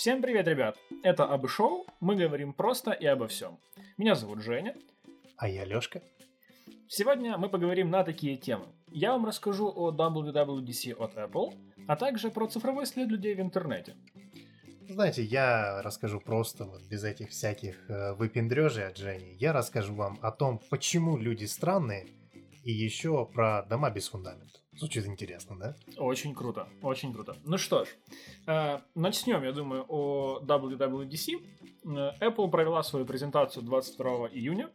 Всем привет, ребят! Это Абы Шоу, мы говорим просто и обо всем. Меня зовут Женя. А я Лёшка. Сегодня мы поговорим на такие темы. Я вам расскажу о WWDC от Apple, а также про цифровой след людей в интернете. Знаете, я расскажу просто, вот без этих всяких э, выпендрежей от Жени, я расскажу вам о том, почему люди странные, и еще про дома без фундамента. Звучит интересно, да? Очень круто, очень круто. Ну что ж, э, начнем, я думаю, о WWDC. Э, Apple провела свою презентацию 22 июня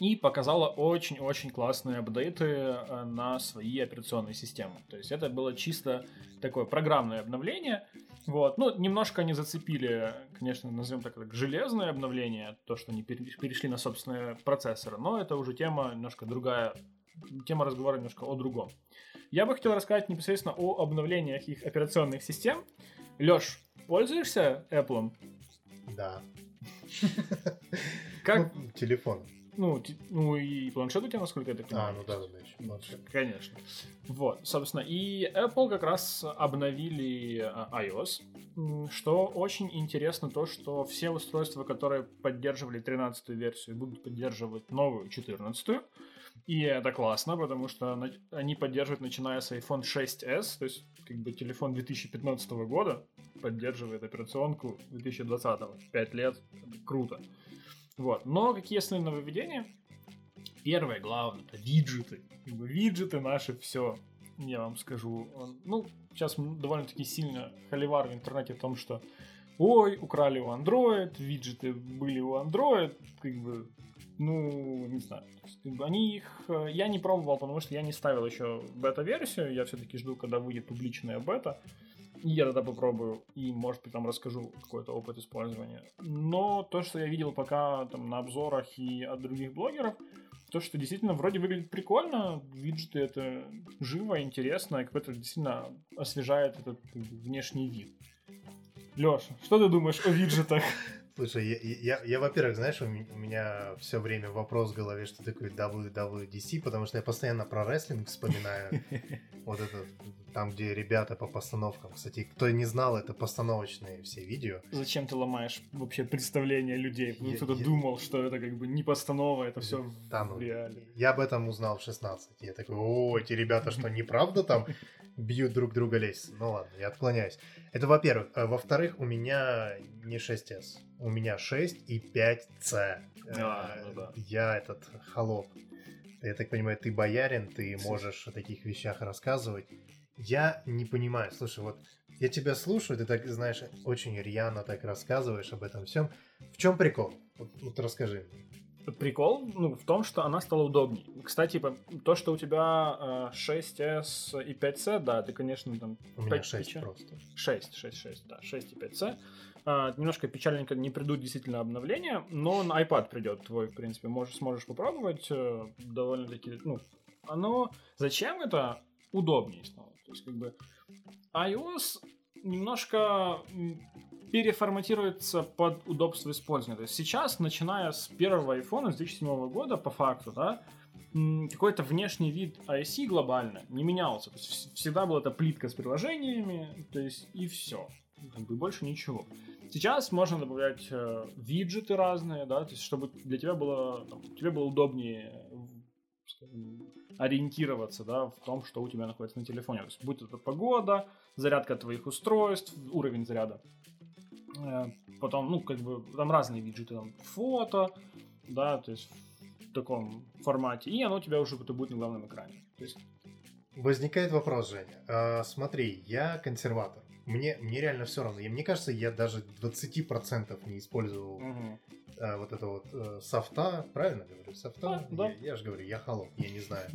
и показала очень-очень классные апдейты э, на свои операционные системы. То есть это было чисто такое программное обновление. Вот. Ну, немножко они зацепили, конечно, назовем так, как железное обновление, то, что они перешли на собственные процессоры, но это уже тема немножко другая, тема разговора немножко о другом. Я бы хотел рассказать непосредственно о обновлениях их операционных систем. Лёш, пользуешься Apple? Да. Как? Ну, телефон. Ну, ну и планшет у тебя, насколько я так понимаю. А, ну да, да, да, еще планшет. Конечно. Вот, собственно, и Apple как раз обновили а, iOS, что очень интересно то, что все устройства, которые поддерживали 13 версию, будут поддерживать новую 14 и это классно, потому что они поддерживают, начиная с iPhone 6s, то есть как бы телефон 2015 года поддерживает операционку 2020, 5 лет, круто. Вот. Но какие основные нововведения? Первое, главное, это виджеты. Как бы виджеты наши все. Я вам скажу. Ну, сейчас довольно-таки сильно холивар в интернете в том, что ой, украли у Android, виджеты были у Android, как бы ну, не знаю. Они их... Э, я не пробовал, потому что я не ставил еще бета-версию. Я все-таки жду, когда выйдет публичная бета. И я тогда попробую и, может быть, там расскажу какой-то опыт использования. Но то, что я видел пока там на обзорах и от других блогеров, то, что действительно вроде выглядит прикольно, виджеты это живо, интересно, и какой-то действительно освежает этот внешний вид. Леша, что ты думаешь о виджетах? Слушай, я, я, я во-первых, знаешь, у меня все время вопрос в голове, что такое WWDC, потому что я постоянно про рестлинг вспоминаю. Вот это, там, где ребята по постановкам. Кстати, кто не знал, это постановочные все видео. Зачем ты ломаешь вообще представление людей? Кто-то думал, что это как бы не постанова, это все там, в реале. Я об этом узнал в 16. Я такой, о, эти ребята что, неправда там бьют друг друга лезть? Ну ладно, я отклоняюсь. Это во-первых. А во-вторых, у меня не 6S. У меня 6 и 5C. А, ну да. Я этот холоп. Я так понимаю, ты боярин, ты можешь о таких вещах рассказывать. Я не понимаю. Слушай, вот я тебя слушаю, ты так, знаешь, очень рьяно так рассказываешь об этом всем. В чем прикол? Вот, вот расскажи Прикол ну, в том, что она стала удобнее. Кстати, то, что у тебя 6S и 5C, да, ты, конечно, там... У меня 6 печаль... просто. 6, 6, 6, да, 6 и 5C. А, немножко печальненько не придут действительно обновления, но на iPad придет твой, в принципе, можешь, сможешь попробовать. Э, довольно-таки, ну, оно... Зачем это? Удобнее снова. То есть, как бы, iOS немножко переформатируется под удобство использования. То есть сейчас, начиная с первого iPhone с 2007 года, по факту, да, какой-то внешний вид IC глобально не менялся. То есть всегда была эта плитка с приложениями, то есть и все. Как бы больше ничего. Сейчас можно добавлять э, виджеты разные, да, то есть чтобы для тебя было, там, тебе было удобнее ориентироваться, да, в том, что у тебя находится на телефоне. То есть будь это погода, зарядка твоих устройств, уровень заряда потом, ну, как бы, там разные виджеты, там, фото, да, то есть в таком формате, и оно у тебя уже будет на главном экране. То есть... Возникает вопрос, Женя. А, смотри, я консерватор. Мне, мне реально все равно. И мне кажется, я даже 20% не использовал угу. а, вот это вот а, софта. Правильно говорю? Софта? А, да. Я, я же говорю, я холоп, я не знаю.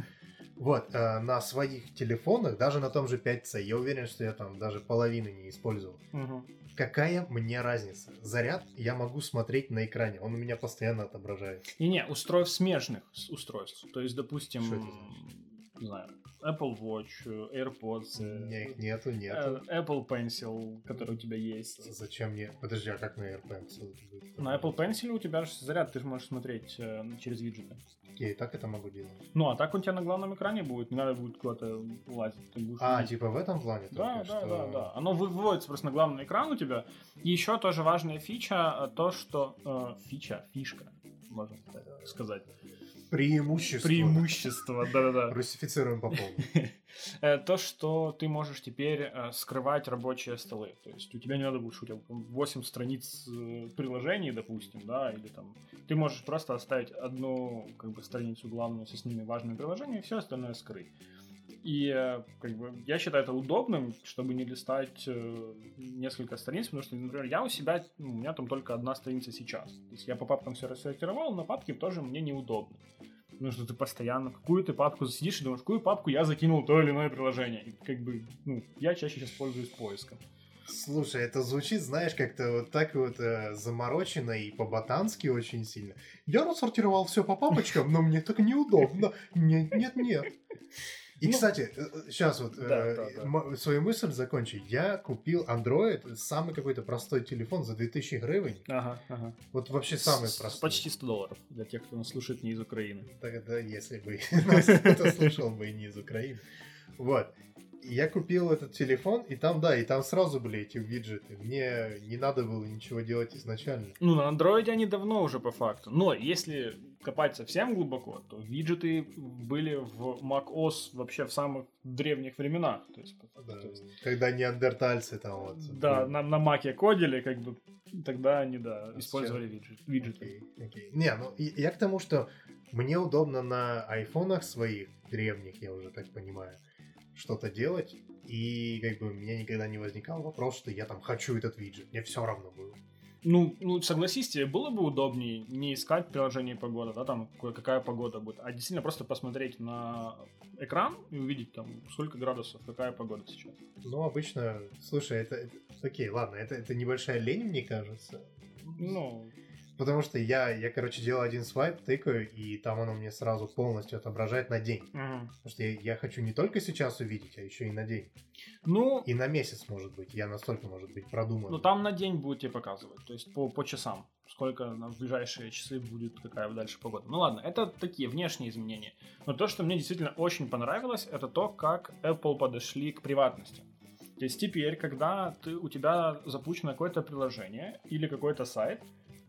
Вот, э, на своих телефонах, даже на том же 5C, я уверен, что я там даже половины не использовал. Угу. Какая мне разница? Заряд я могу смотреть на экране, он у меня постоянно отображается. И не, устройств смежных устройств. То есть, допустим, не знаю, Apple Watch, AirPods. У меня их нету, э, нету. Apple Pencil, который у тебя есть. Зачем мне? Подожди, а как на AirPods? На Apple Pencil у тебя же заряд, ты же можешь смотреть э, через виджеты. Окей, так это могу делать. Ну, а так у тебя на главном экране будет, не надо будет куда-то лазить. А, видеть. типа в этом плане? Да, только да, что- да, да. Оно вы- выводится просто на главный экран у тебя. И еще тоже важная фича, э, то, что... э, фича, фишка, можно сказать. Преимущество. Преимущество, да-да-да. Русифицируем по полной. Э, То, что ты можешь теперь э, скрывать рабочие столы. То есть у тебя не надо будет, у тебя 8 страниц э, приложений, допустим, да, или там... Ты можешь просто оставить одну как бы страницу главную со с ними важными приложениями, и все остальное скрыть. И э, как бы я считаю это удобным, чтобы не листать э, несколько страниц, потому что, например, я у себя, ну, у меня там только одна страница сейчас. То есть я по папкам все рассортировал, но папки тоже мне неудобно. Потому что ты постоянно какую ты папку засидишь и думаешь, какую папку я закинул то или иное приложение. И как бы, ну, я чаще сейчас пользуюсь поиском. Слушай, это звучит, знаешь, как-то вот так вот э, заморочено и по-ботански очень сильно. Я рассортировал все по папочкам, но мне так неудобно. Нет, нет, нет. И, Ну, кстати, сейчас вот э, да, да, да. м- свою мысль закончу. Я купил Android, самый какой-то простой телефон за 2000 гривен. Ага, ага. Вот вообще самый С- простой. Почти 100 долларов для тех, кто нас слушает не из Украины. Тогда, если бы нас кто-то слушал бы не из Украины. Вот. Я купил этот телефон, и там, да, и там сразу были эти виджеты. Мне не надо было ничего делать изначально. Ну, на андроиде они давно уже по факту. Но если копать совсем глубоко, то виджеты были в macOS вообще в самых древних временах. То есть, Да, то есть, Когда неандертальцы там вот. да, на, на маке кодили, как бы тогда они, да, А использовали виджет, виджеты. Окей, окей. Не, ну и- я к тому, что мне удобно на айфонах своих древних, я уже так понимаю, что-то делать. И как бы у меня никогда не возникал вопрос, что я там хочу этот виджет. Мне все равно было. Ну, ну, согласись, тебе было бы удобнее не искать приложение погода, да, там, какая погода будет, а действительно просто посмотреть на экран и увидеть там, сколько градусов, какая погода сейчас. Ну, обычно, слушай, это, это- окей, ладно, это, это небольшая лень, мне кажется. Ну, Потому что я, я, короче, делаю один свайп, тыкаю, и там оно мне сразу полностью отображает на день. мгм. Потому что я, я хочу не только сейчас увидеть, а еще и на день. ну, И на месяц, может быть. Я настолько, может быть, продуман. ну, там на день будет тебе показывать, то есть по, по часам, сколько на ближайшие часы будет, какая дальше погода. Ну ладно, это такие внешние изменения. Но то, что мне действительно очень понравилось, это то, как Apple подошли к приватности. То есть теперь, когда ты, у тебя запущено какое-то приложение или какой-то сайт,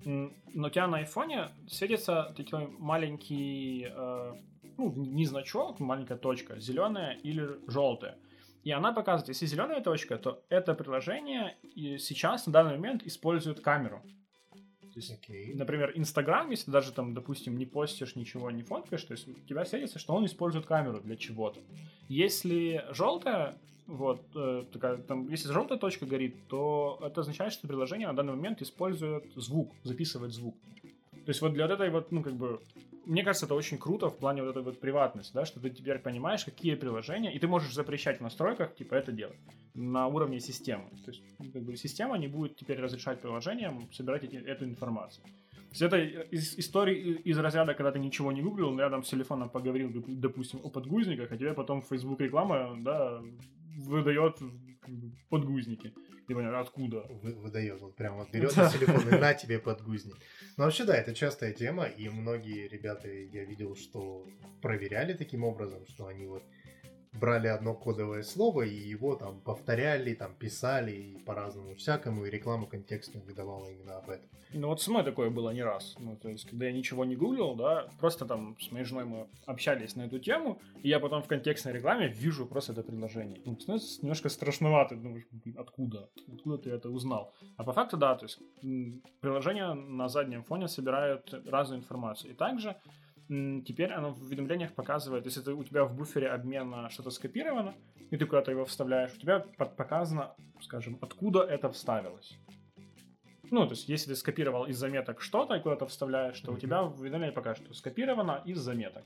но у тебя на айфоне светится такой маленький, э, ну, не значок, маленькая точка, зеленая или желтая. И она показывает, если зеленая точка, то это приложение сейчас на данный момент использует камеру. То есть, Окей. например, Инстаграм, если даже там, допустим, не постишь ничего, не фоткаешь, то есть у тебя светится, что он использует камеру для чего-то. Если желтая, вот, э, такая, там, если желтая точка горит, то это означает, что приложение на данный момент использует звук, записывает звук. То есть вот для этой вот, ну, как бы, мне кажется, это очень круто в плане вот этой вот приватности, да, что ты теперь понимаешь, какие приложения, и ты можешь запрещать в настройках, типа, это делать на уровне системы. То есть, ну, как бы, система не будет теперь разрешать приложениям собирать эти- эту информацию. То есть это из истории из разряда, когда ты ничего не гуглил, рядом с телефоном поговорил, доп- допустим, о подгузниках, а тебе потом Facebook реклама, да, выдает подгузники. Ты понял, откуда? Вы- выдает, вот прям вот берет Да. из телефона и на тебе подгузник. Но вообще, да, это частая тема, и многие ребята, я видел, что проверяли таким образом, что они вот брали одно кодовое слово и его там повторяли, там писали и по-разному всякому, и реклама контекстную выдавала именно об этом. Ну вот со мной такое было не раз. Ну, то есть, когда я ничего не гуглил, да, просто там с моей женой мы общались на эту тему, и я потом в контекстной рекламе вижу просто это предложение. Ну, становится немножко страшновато, думаешь, «Блин, откуда? Откуда ты это узнал? А по факту, да, то есть приложение на заднем фоне собирает разную информацию. И также теперь оно в уведомлениях показывает, если ты, у тебя в буфере обмена что-то скопировано, и ты куда-то его вставляешь, у тебя показано, скажем, откуда это вставилось. Ну, то есть, если ты скопировал из заметок что-то и куда-то вставляешь, то у Мгм. тебя в уведомлении покажет, что скопировано из заметок.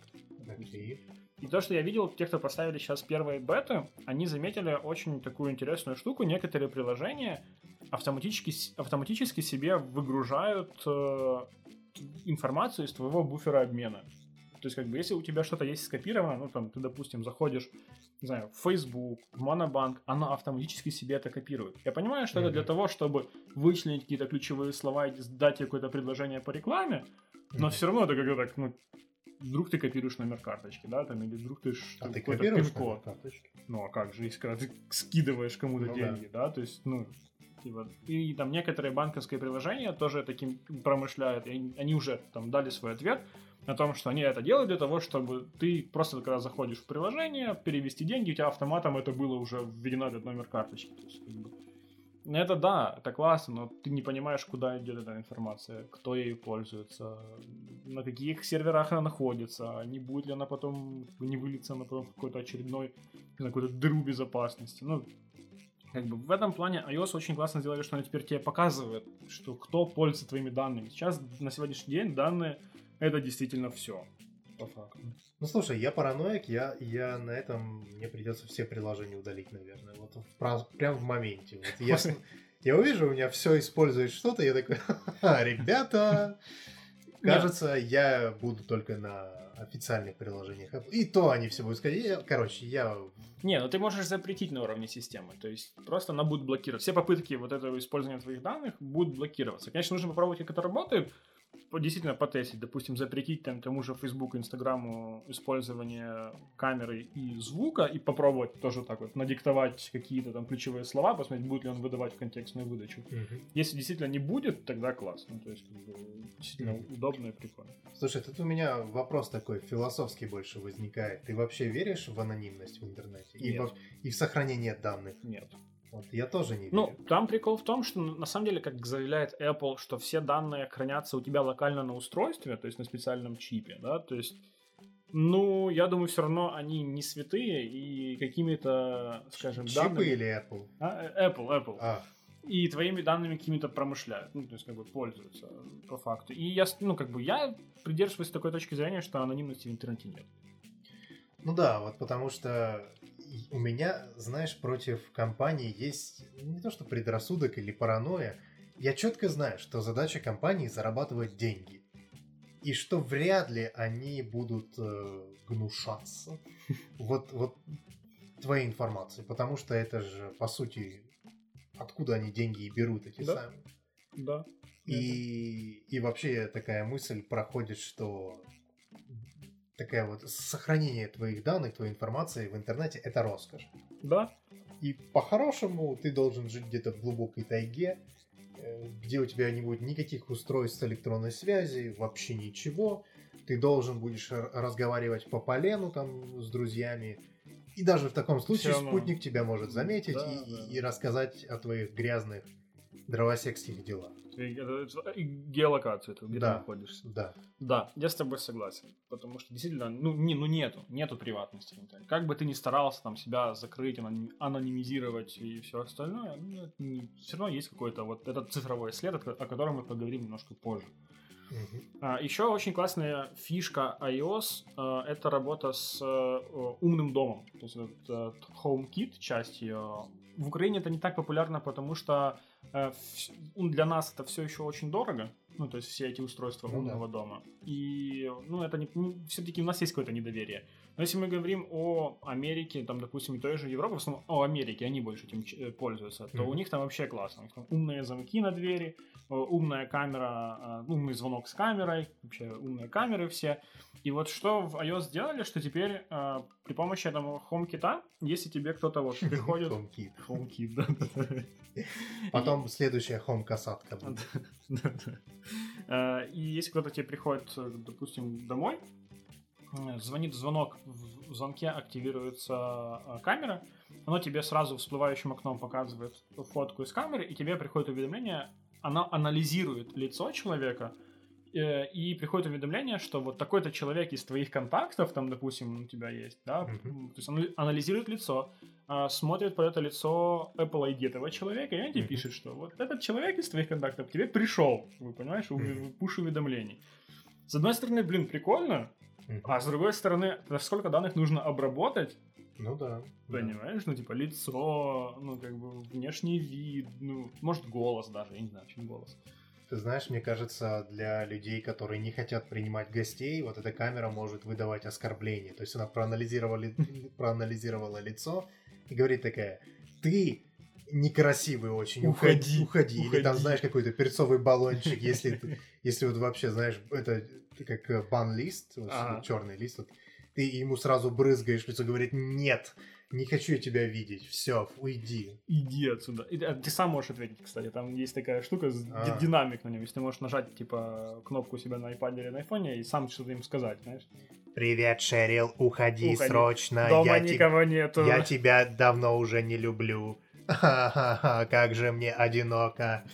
Окей. И то, что я видел, те, кто поставили сейчас первые беты, они заметили очень такую интересную штуку. Некоторые приложения автоматически, автоматически себе выгружают э, информацию из твоего буфера обмена. То есть, как бы, если у тебя что-то есть скопировано, ну, там, ты, допустим, заходишь, не знаю, в Facebook, в Монобанк, она автоматически себе это копирует. Я понимаю, что mm-hmm. это для того, чтобы вычленить какие-то ключевые слова и дать какое-то предложение по рекламе, но mm-hmm. все равно это как-то так, ну, вдруг ты копируешь номер карточки, да, там, или вдруг ты... А ты копируешь карточки? Ну, а как же, если когда ты скидываешь кому-то ну, деньги, да. да, то есть, ну, типа, и там некоторые банковские приложения тоже таким промышляют, и они уже там дали свой ответ о том, что они это делают для того, чтобы ты просто когда заходишь в приложение, перевести деньги, у тебя автоматом это было уже введено этот номер карточки. То есть, как бы, это да, это классно, но ты не понимаешь, куда идет эта информация, кто ею пользуется, на каких серверах она находится, не будет ли она потом, не выльется она потом в какой-то очередной, на какую-то дыру безопасности. Ну, как бы в этом плане iOS очень классно сделали, что они теперь тебе показывают, что кто пользуется твоими данными. Сейчас, на сегодняшний день, данные это действительно все по факту. Ну слушай, я параноик, я, я на этом мне придется все приложения удалить, наверное. Вот в, прям в моменте. Вот я, я увижу, у меня все использует что-то, я такой, ребята, кажется, я буду только на официальных приложениях. И то они все будут сказать. Короче, я... Не, ну ты можешь запретить на уровне системы. То есть просто она будет блокировать. Все попытки вот этого использования твоих данных будут блокироваться. Конечно, нужно попробовать, как это работает действительно потестить, допустим, запретить там тому же Facebook, Инстаграму использование камеры и звука и попробовать тоже так вот надиктовать какие-то там ключевые слова, посмотреть, будет ли он выдавать в контекстную выдачу. Угу. Если действительно не будет, тогда классно. Ну, то есть как бы, действительно угу. удобно и прикольно. Слушай, тут у меня вопрос такой философский больше возникает. Ты вообще веришь в анонимность в интернете? Нет. И, в, и в сохранение данных? Нет. Вот я тоже не ну, верю. Ну, там прикол в том, что на самом деле, как заявляет Apple, что все данные хранятся у тебя локально на устройстве, то есть на специальном чипе, да, то есть ну, я думаю, все равно они не святые и какими-то, скажем, Чипы данными... или Apple? А, э, Apple, Apple. А. И твоими данными какими-то промышляют, ну, то есть, как бы, пользуются по факту. И я, ну, как бы, я придерживаюсь такой точки зрения, что анонимности в интернете нет. Ну да, вот потому что у меня, знаешь, против компании есть не то что предрассудок или паранойя. Я четко знаю, что задача компании зарабатывать деньги. И что вряд ли они будут э, гнушаться вот, вот твоей информацией. Потому что это же, по сути, откуда они деньги и берут эти да? сами. Да. И, и вообще такая мысль проходит, что такая вот сохранение твоих данных, твоей информации в интернете это роскошь. Да. И по-хорошему ты должен жить где-то в глубокой тайге, э, где у тебя не будет никаких устройств электронной связи, вообще ничего. Ты должен будешь разговаривать по полену там с друзьями. И даже в таком случае Все спутник тебя может заметить да, и, да. и рассказать о твоих грязных дровосекских делах. И геолокацию, это где да, ты находишься. Да. Да, я с тобой согласен. Потому что действительно, ну, не, ну нету, нету приватности в интернете. Как бы ты ни старался там себя закрыть, анонимизировать и все остальное, ну, все равно есть какой-то вот этот цифровой след, о котором мы поговорим немножко позже. Uh-huh. А, еще очень классная фишка iOS а, это работа с а, умным домом. То есть этот HomeKit, часть ее. В Украине это не так популярно, потому что Э, для нас это все еще очень дорого, ну, то есть все эти устройства ну, умного да. дома. И, ну, это не, ну, все-таки у нас есть какое-то недоверие. Но если мы говорим о Америке, там, допустим, и той же Европе, в основном о Америке, они больше этим э, пользуются, то mm-hmm. у них там вообще классно. У них там умные замки на двери, э, умная камера, умный звонок с камерой, вообще умные камеры все. И вот что в iOS сделали, что теперь э, при помощи этого HomeKit, если тебе кто-то вот приходит... HomeKit. HomeKit, да. Потом следующая Home-касатка будет. И если кто-то тебе приходит, допустим, домой, звонит звонок, в звонке активируется а, камера, оно тебе сразу всплывающим окном показывает фотку из камеры, и тебе приходит уведомление, оно анализирует лицо человека, э, и приходит уведомление, что вот такой-то человек из твоих контактов, там, допустим, у тебя есть, да, mm-hmm. то есть он анализирует лицо, а, смотрит под это лицо Apple ID этого человека, и он тебе mm-hmm. пишет, что вот этот человек из твоих контактов к тебе пришел, вы понимаешь, mm-hmm. пуш уведомлений. С одной стороны, блин, прикольно, а с другой стороны, сколько данных нужно обработать? Ну да. Понимаешь, да. ну типа лицо, ну как бы внешний вид, ну может голос даже, я не знаю, чем голос. Ты знаешь, мне кажется, для людей, которые не хотят принимать гостей, вот эта камера может выдавать оскорбление. То есть она проанализировала, проанализировала лицо и говорит такая, ты некрасивый очень, уходи, уходи. уходи. Или там, знаешь, какой-то перцовый баллончик, если, если вот вообще, знаешь, это как бан-лист, вот, ага. черный лист, вот, ты ему сразу брызгаешь лицо, говорит, нет, не хочу я тебя видеть, все, уйди. Иди отсюда. И, а, ты сам можешь ответить, кстати, там есть такая штука, а. динамик на нем, если ты можешь нажать, типа, кнопку у себя на iPad или на iPhone и сам что-то им сказать, знаешь. Привет, Шерил, уходи, уходи. срочно. Дома я никого te... нету. Я тебя давно уже не люблю. Ха-ха-ха, как же мне одиноко.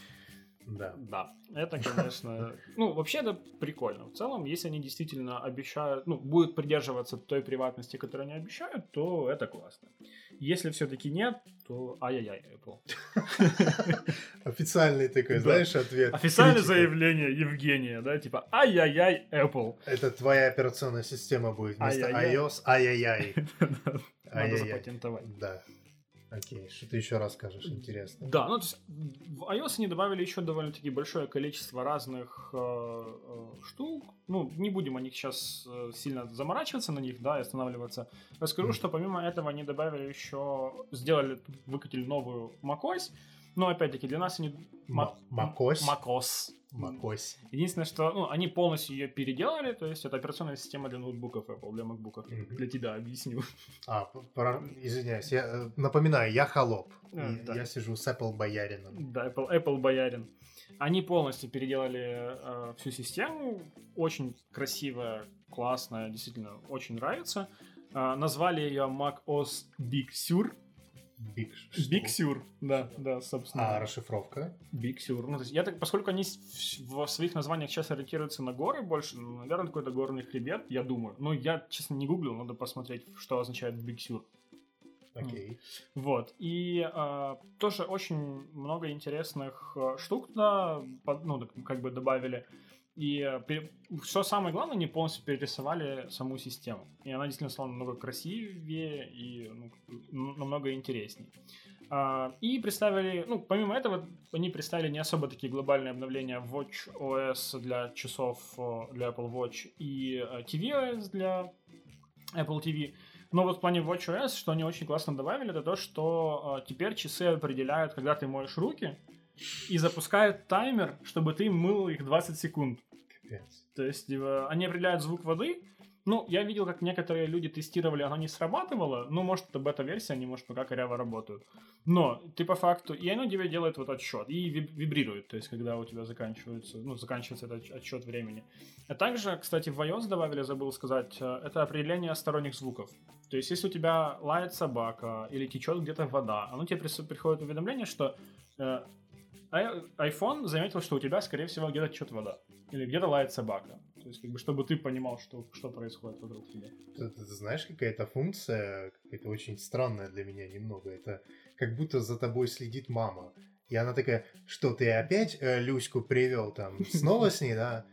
Да. Да. Это, конечно... Ну, вообще это прикольно. В целом, если они действительно обещают, ну, будут придерживаться той приватности, которую они обещают, то это классно. Если все-таки нет, то ай-яй-яй, Apple. Официальный такой, знаешь, ответ. Официальное заявление Евгения, да, типа ай-яй-яй, Apple. Это твоя операционная система будет вместо iOS, ай-яй-яй. Надо запатентовать. Да. Окей, что ты еще расскажешь интересно? Да, ну то есть в iOS они добавили еще довольно-таки большое количество разных э, э, штук. Ну, не будем о них сейчас э, сильно заморачиваться на них, да, и останавливаться. Расскажу, mm. что помимо этого они добавили еще, сделали, выкатили новую macOS. Но опять-таки для нас они... macOS? macOS. macOS. Единственное, что ну, они полностью ее переделали, то есть это операционная система для ноутбуков Apple, для макбуков. Mm-hmm. Для тебя объясню. А, про... извиняюсь, я э, напоминаю, я холоп. А, да. Я сижу с Apple боярином. Да, Apple, Apple боярин. Они полностью переделали э, всю систему. Очень красивая, классная, действительно очень нравится. Э, назвали ее Mac OS Big Sur. Big, Sur, да, да, собственно. А расшифровка? Big Sur. Ну, то есть я так, поскольку они в своих названиях сейчас ориентируются на горы больше, ну, наверное, какой-то горный хребет, я думаю. Но я, честно, не гуглил, надо посмотреть, что означает Big Sur. Окей. Okay. Вот. И э, тоже очень много интересных э, штук туда, ну, как бы добавили. И э, что самое главное, они полностью перерисовали саму систему. И она действительно стала намного красивее и ну, намного интереснее. А, и представили, ну, помимо этого, они представили не особо такие глобальные обновления Watch OS для часов для Apple Watch и э, tvOS для Apple TV. Но вот в плане WatchOS, что они очень классно добавили, это то, что э, теперь часы определяют, когда ты моешь руки, и запускают таймер, чтобы ты мыл их 20 секунд. Капец. То есть типа, они определяют звук воды. Ну, я видел, как некоторые люди тестировали, оно не срабатывало. Ну, может, это бета-версия, они, может, пока коряво работают. Но ты по факту... И оно тебе делает вот отсчет. И вибрирует, то есть, когда у тебя заканчивается, ну, заканчивается этот отсчет времени. А также, кстати, в iOS добавили, забыл сказать, э, это определение сторонних звуков. То есть, если у тебя лает собака или течет где-то вода, оно тебе приходит уведомление, что э, iPhone заметил, что у тебя, скорее всего, где-то течет вода. Или где-то лает собака. То есть, как бы, чтобы ты понимал, что, что происходит вокруг тебя. Ты, ты, ты знаешь, какая-то функция, какая-то очень странная для меня немного. Это как будто за тобой следит мама. И она такая, что ты опять э, Люську привел там? Снова с ней, да?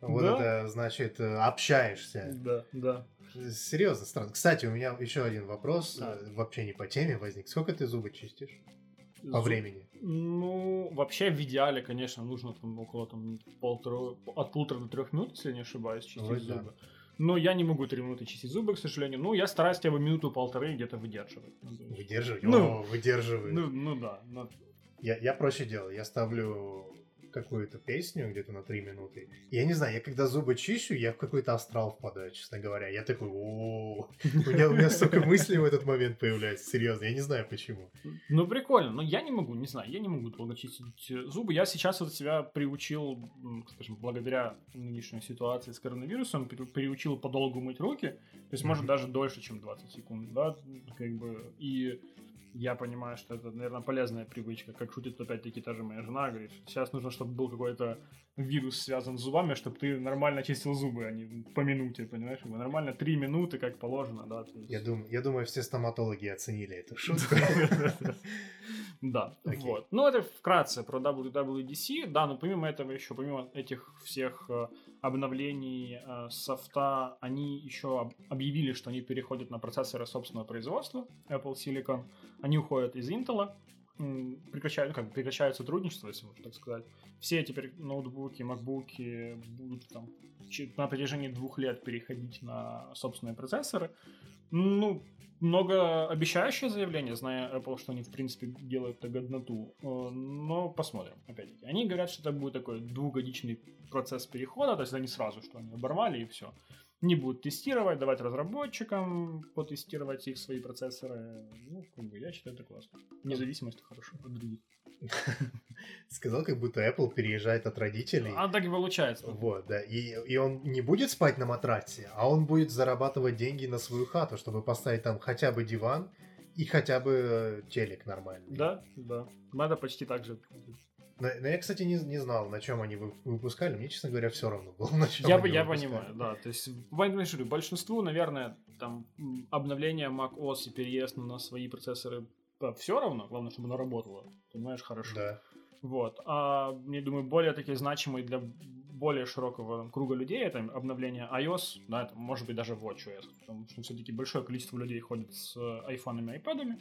Вот это, значит, э, общаешься. Да, да. Серьезно, странно. Кстати, у меня еще один вопрос, да. Э, вообще не по теме возник. Сколько ты зубы чистишь? По времени? Ну, вообще в идеале, конечно, нужно там около там полтора, от полутора до трех минут, если я не ошибаюсь, чистить Ой, зубы. Да. Но я не могу три минуты чистить зубы, к сожалению. Ну, я стараюсь хотя бы минуту-полторы где-то выдерживать. Выдерживать? Ну, О, выдерживать. Ну, ну да. Но... Я, я проще делаю. Я ставлю какую-то песню где-то на 3 минуты. Я не знаю, я когда зубы чищу, я в какой-то астрал впадаю, честно говоря. Я такой, о у меня, у меня столько мыслей в этот момент появляется, серьезно, я не знаю почему. Ну, прикольно, но я не могу, не знаю, я не могу долго чистить зубы. Я сейчас вот себя приучил, скажем, благодаря нынешней ситуации с коронавирусом, приучил подолгу мыть руки, то есть, может, даже дольше, чем 20 секунд, да, как бы, и я понимаю, что это, наверное, полезная привычка. Как шутит опять-таки та же моя жена, говорит, сейчас нужно, чтобы был какой-то вирус связан с зубами, чтобы ты нормально чистил зубы, а не по минуте, понимаешь? Нормально три минуты, как положено, да. Есть... Я, думаю, я думаю, все стоматологи оценили эту шутку. Да, вот. Ну, это вкратце про WWDC. Да, но помимо этого еще, помимо этих всех э, обновлений э, софта, они еще объявили, что они переходят на процессоры собственного производства Apple Silicon. Они уходят из Intel. прекращают, как бы прекращают сотрудничество, если можно так сказать. Все теперь ноутбуки, макбуки будут там на протяжении двух лет переходить на собственные процессоры. Ну, многообещающее заявление, зная Apple, что они, в принципе, делают это годноту. Э, Но посмотрим, опять-таки. Они говорят, что это будет такой двухгодичный процесс перехода, то есть они сразу, что они оборвали и все. Не будут тестировать, давать разработчикам потестировать их свои процессоры. Ну, как бы, я считаю, это классно. Независимость хорошо от других. Сказал, как будто Apple переезжает от родителей. А так и получается. Вот, да. И, и он не будет спать на матрасе, а он будет зарабатывать деньги на свою хату, чтобы поставить там хотя бы диван и хотя бы э, телек нормальный. Да, да. Надо почти так же. Но, я, кстати, не, не знал, на чем они вы- выпускали. Мне, честно говоря, все равно было, на чем Я, они я выпускали. понимаю, да. То есть, говорю, большинству, наверное, там обновление Mac OS и переезд на свои процессоры все равно, главное, чтобы оно работало. Понимаешь, хорошо. Да. Вот. А я думаю, более такие значимые для более широкого там, круга людей это обновление iOS, да, это может быть даже WatchOS, потому что все-таки большое количество людей ходит с э, айфонами, айпадами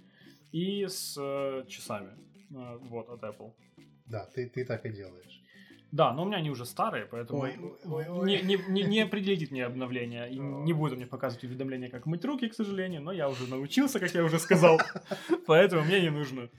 и с э, часами. Э, Вот, от Apple. Да, ты, ты так и делаешь. Да, но у меня они уже старые, поэтому Ой, ой, ой. Не, не, не, не определит мне обновление. И не будет мне показывать уведомления, как мыть руки, к сожалению, но я уже научился, как я уже сказал. Поэтому мне не нужно.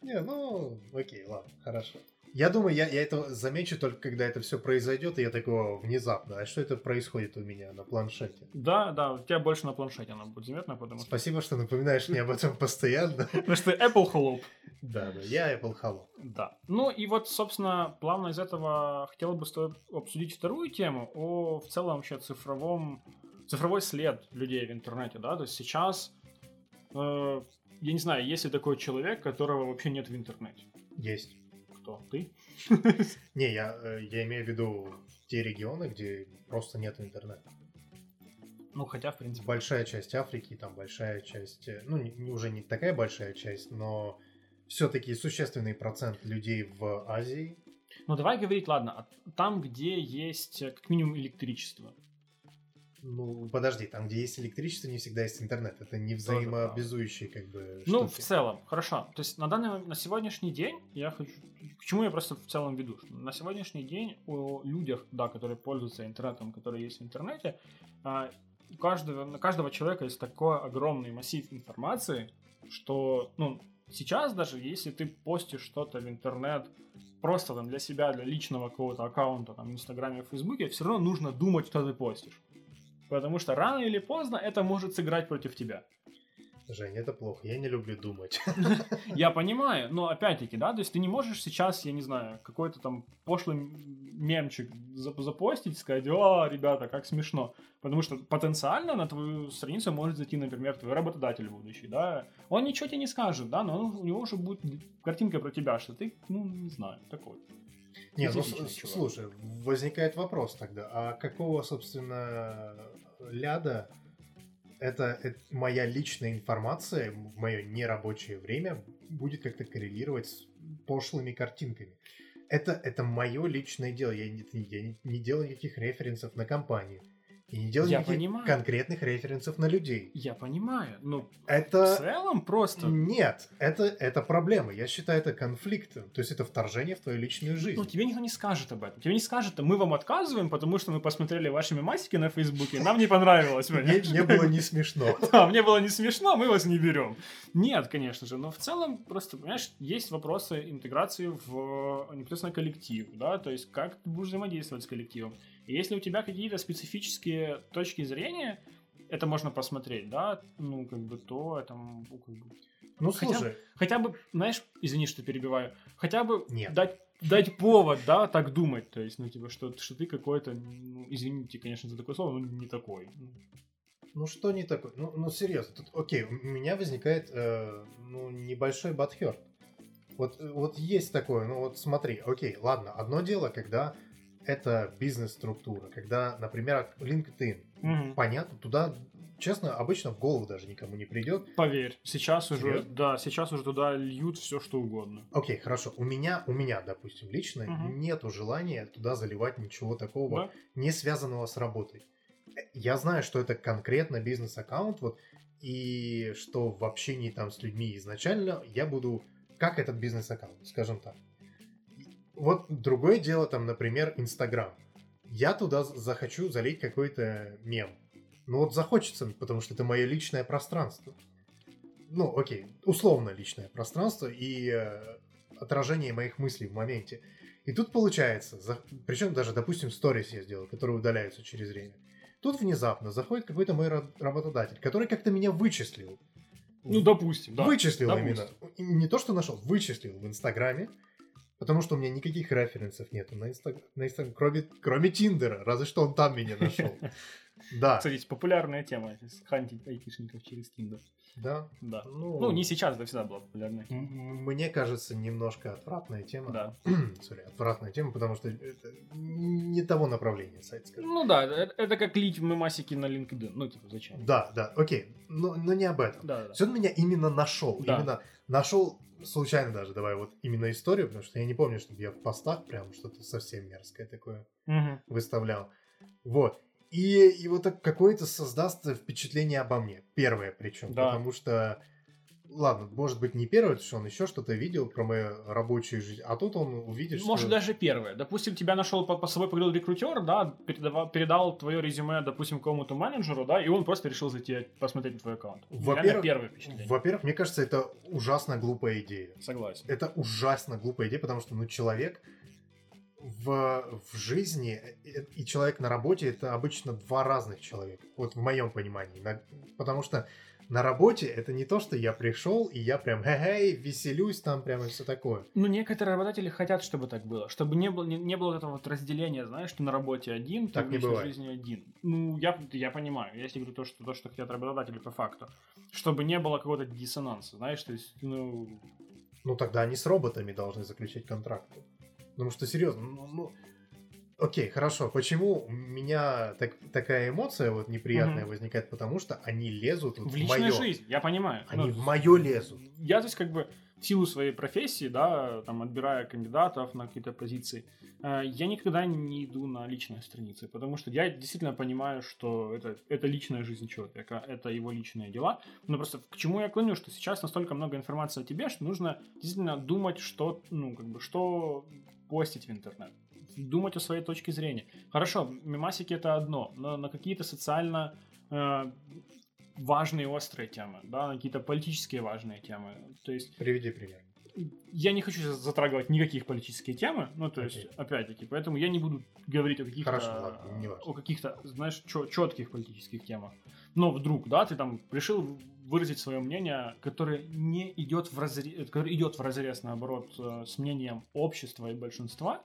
Не, ну, окей, ладно, хорошо. Я думаю, я, я это замечу только когда это все произойдет, и я такого внезапно. А что это происходит у меня на планшете? Да, да, у тебя больше на планшете оно будет заметно, потому что, Спасибо, что напоминаешь мне об этом постоянно. потому что Apple холоп. Да, да, я Apple Hello. Да. Ну и вот, собственно, плавно из этого хотел бы с тобой обсудить вторую тему о в целом вообще цифровом цифровой след людей в интернете, да, то есть сейчас э, я не знаю, есть ли такой человек, которого вообще нет в интернете. Есть. Кто? Ты? Не, я, э, я имею в виду те регионы, где просто нет интернета. Ну, хотя, в принципе, Большая часть Африки, там большая часть, э, ну, не- уже не такая большая часть, но все-таки существенный процент людей в Азии. Ну, давай говорить, ладно, а там, где есть э, как минимум электричество. Ну, подожди, там, где есть электричество, не всегда есть интернет. Это не взаимообязующие, как бы, Ну, в целом, хорошо. То есть на данный на сегодняшний день я хочу... К чему я просто в целом веду? Что На сегодняшний день о людях, да, которые пользуются интернетом, которые есть в интернете, а, у каждого, на каждого человека есть такой огромный массив информации, что, ну, сейчас даже если ты постишь что-то в интернет просто там для себя, для личного какого-то аккаунта, там, в Инстаграме, в Фейсбуке, все равно нужно думать, что ты постишь. Потому что рано или поздно это может сыграть против тебя. Жень, это плохо. Я не люблю думать. Я понимаю, но опять-таки, да, то есть ты не можешь сейчас, я не знаю, какой-то там пошлый мемчик зап- запостить, сказать, о, ребята, как смешно. Потому что потенциально на твою страницу может зайти, например, твой работодатель будущий, да. Он ничего тебе не скажет, да, но он- у него уже будет картинка про тебя, что ты, ну, не знаю, такой. Не, ну чувак. слушай, возникает вопрос тогда, а какого, собственно, ляда это, это моя личная информация, в мое нерабочее время будет как-то коррелировать с пошлыми картинками? Это, это мое личное дело. Я, не, я не, делаю никаких референсов на компанию. И не делаю Я никаких понимаю. конкретных референсов на людей. Я понимаю, но в Это... целом просто... Нет, это, это проблема. Я считаю это конфликтом. То есть это вторжение в твою личную жизнь. Ну, тебе никто не скажет об этом. Тебе не скажет, мы вам отказываем, потому что мы посмотрели ваши мемасики на Фейсбуке, нам не понравилось. Мне было не смешно. Да, мне было не смешно, мы вас не берем. Нет, конечно же, но в целом просто, понимаешь, есть вопросы интеграции в непосредственно коллектив, да, то есть как ты будешь взаимодействовать с коллективом. И если у тебя какие-то специфические точки зрения, это можно посмотреть, да, ну, как бы, то это, ну, как бы, Ну, Хотя- слушай, хотя бы, знаешь, извини, что перебиваю, хотя бы Нет. дать дать повод, да, так думать, то есть, ну, типа, что, что ты какой-то, ну, извините, конечно, за такое слово, но не такой. ну что не такое? Ну, ну серьезно, тут, окей, у меня возникает э, ну, небольшой батхерт. Вот, э, вот есть такое, ну вот смотри, окей, ладно, одно дело, когда это бизнес-структура, когда, например, LinkedIn, Мгм. понятно, туда, честно, обычно в голову даже никому не придет. Поверь, сейчас уже, Серьезно? да, сейчас уже туда льют все, что угодно. Окей, хорошо, у меня, у меня, допустим, лично Мгм. нету желания туда заливать ничего такого, Да? не связанного с работой. Я знаю, что это конкретно бизнес-аккаунт, вот, и что в общении там с людьми изначально я буду как этот бизнес-аккаунт, скажем так. Вот другое дело, там, например, Инстаграм. Я туда захочу залить какой-то мем. Ну вот захочется, потому что это мое личное пространство. Ну, окей, условно личное пространство и э, отражение моих мыслей в моменте. И тут получается, за... причем даже, допустим, сторис я сделал, которые удаляются через время. Тут внезапно заходит какой-то мой работодатель, который как-то меня вычислил. Ну, допустим, да. Вычислил допустим. именно. Не то, что нашел, вычислил в Инстаграме. Потому что у меня никаких референсов нету на Инстаграм, на Инстаграм кроме, кроме Тиндера. Разве что он там меня нашел. Да. Кстати, популярная тема хантить айтишников через Тиндер. Да? Да. Ну, ну, не сейчас, это всегда была популярная тема. Мне кажется, немножко отвратная тема. Да. Sorry, отвратная тема, потому что это не того направления сайт, скажем. Ну да, это, это как лить мемасики на LinkedIn. Ну, типа, зачем? Да, да, окей. Но, но не об этом. Да, да. Все он меня именно нашел. Да. Именно нашел случайно даже, давай вот именно историю, потому что я не помню, чтобы я в постах прям что-то совсем мерзкое такое угу. выставлял. Вот. И, и вот какое-то создаст впечатление обо мне. Первое причем. Да. Потому что, ладно, может быть не первое, что он еще что-то видел про мою рабочую жизнь. А тут он увидит, Может, что... даже первое. Допустим, тебя нашел по, по собой поговорил рекрутер, да, передавал, передал твое резюме, допустим, какому-то менеджеру, да, и он просто решил зайти посмотреть на твой аккаунт. Во-первых, первое впечатление. Во-первых, мне кажется, это ужасно глупая идея. Согласен. Это ужасно глупая идея, потому что, ну, человек в, в жизни и человек на работе это обычно два разных человека. Вот в моем понимании. потому что на работе это не то, что я пришел и я прям хе-хей, веселюсь там прям и все такое. Ну, некоторые работодатели хотят, чтобы так было. Чтобы не было, не, не было этого вот разделения, знаешь, что на работе один, так не бывает. в жизни один. Ну, я, я понимаю. Я тебе говорю то, что, то, что хотят работодатели по факту. Чтобы не было какого-то диссонанса, знаешь, то есть, ну... Ну, тогда они с роботами должны заключать контракты. Потому что, серьезно, ну, ну окей, хорошо. Почему у меня так, такая эмоция вот неприятная угу. возникает? Потому что они лезут вот в, в личную моё. жизнь, я понимаю. Они ну, в мое лезут. Я здесь как бы в силу своей профессии, да, там, отбирая кандидатов на какие-то позиции, э, я никогда не иду на личные страницы, потому что я действительно понимаю, что это, это личная жизнь человека, это его личные дела. Но просто к чему я клоню, что сейчас настолько много информации о тебе, что нужно действительно думать, что, ну, как бы, что постить в интернет, думать о своей точке зрения. Хорошо, мемасики это одно, но на какие-то социально э, важные острые темы, да, на какие-то политические важные темы. То есть... Приведи пример. Я не хочу затрагивать никаких политические темы, ну то есть, okay. опять-таки, поэтому я не буду говорить о каких-то, Хорошо, ладно, о каких-то, знаешь, четких политических темах. Но вдруг, да, ты там решил выразить свое мнение, которое не идет в разрез, которое идет в разрез, наоборот, э, с мнением общества и большинства,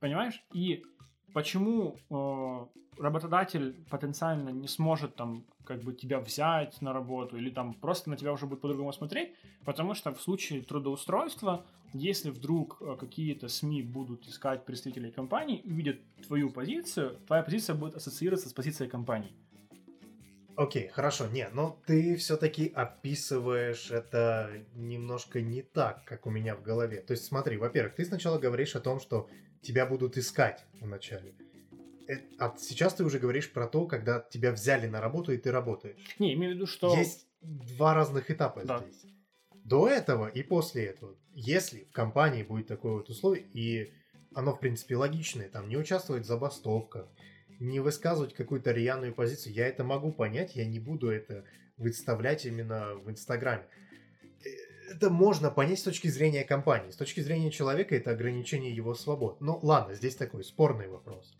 понимаешь? И почему э, работодатель потенциально не сможет там как бы тебя взять на работу или там просто на тебя уже будет по-другому смотреть, потому что в случае трудоустройства, если вдруг э, какие-то СМИ будут искать представителей компании, увидят твою позицию, твоя позиция будет ассоциироваться с позицией компании. Окей, хорошо, не, но ты все-таки описываешь это немножко не так, как у меня в голове. То есть смотри, во-первых, ты сначала говоришь о том, что тебя будут искать вначале. Э, а сейчас ты уже говоришь про то, когда тебя взяли на работу и ты работаешь. Не, имею в виду, что... Есть два разных этапа да. здесь. До этого и после этого. Если в компании будет такое вот условие, и оно, в принципе, логичное, там не участвовать в забастовках, не высказывать какую-то рьяную позицию. Я это могу понять, я не буду это выставлять именно в Инстаграме. Это можно понять с точки зрения компании. С точки зрения человека это ограничение его свобод. Ну ладно, здесь такой спорный вопрос.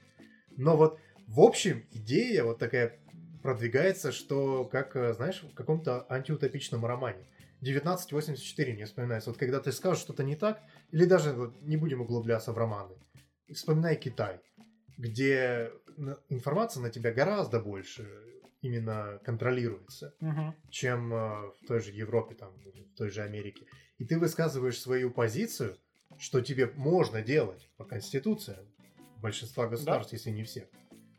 Но вот в общем идея вот такая продвигается, что как, э, знаешь, в каком-то антиутопичном романе. 1984 мне вспоминается. Вот когда ты скажешь что-то не так, или даже вот, не будем углубляться в романы, вспоминай Китай, где информация на тебя гораздо больше именно контролируется, угу. чем э, в той же Европе, там, в той же Америке. И ты высказываешь свою позицию, что тебе можно делать по Конституции большинства государств, да? если не всех.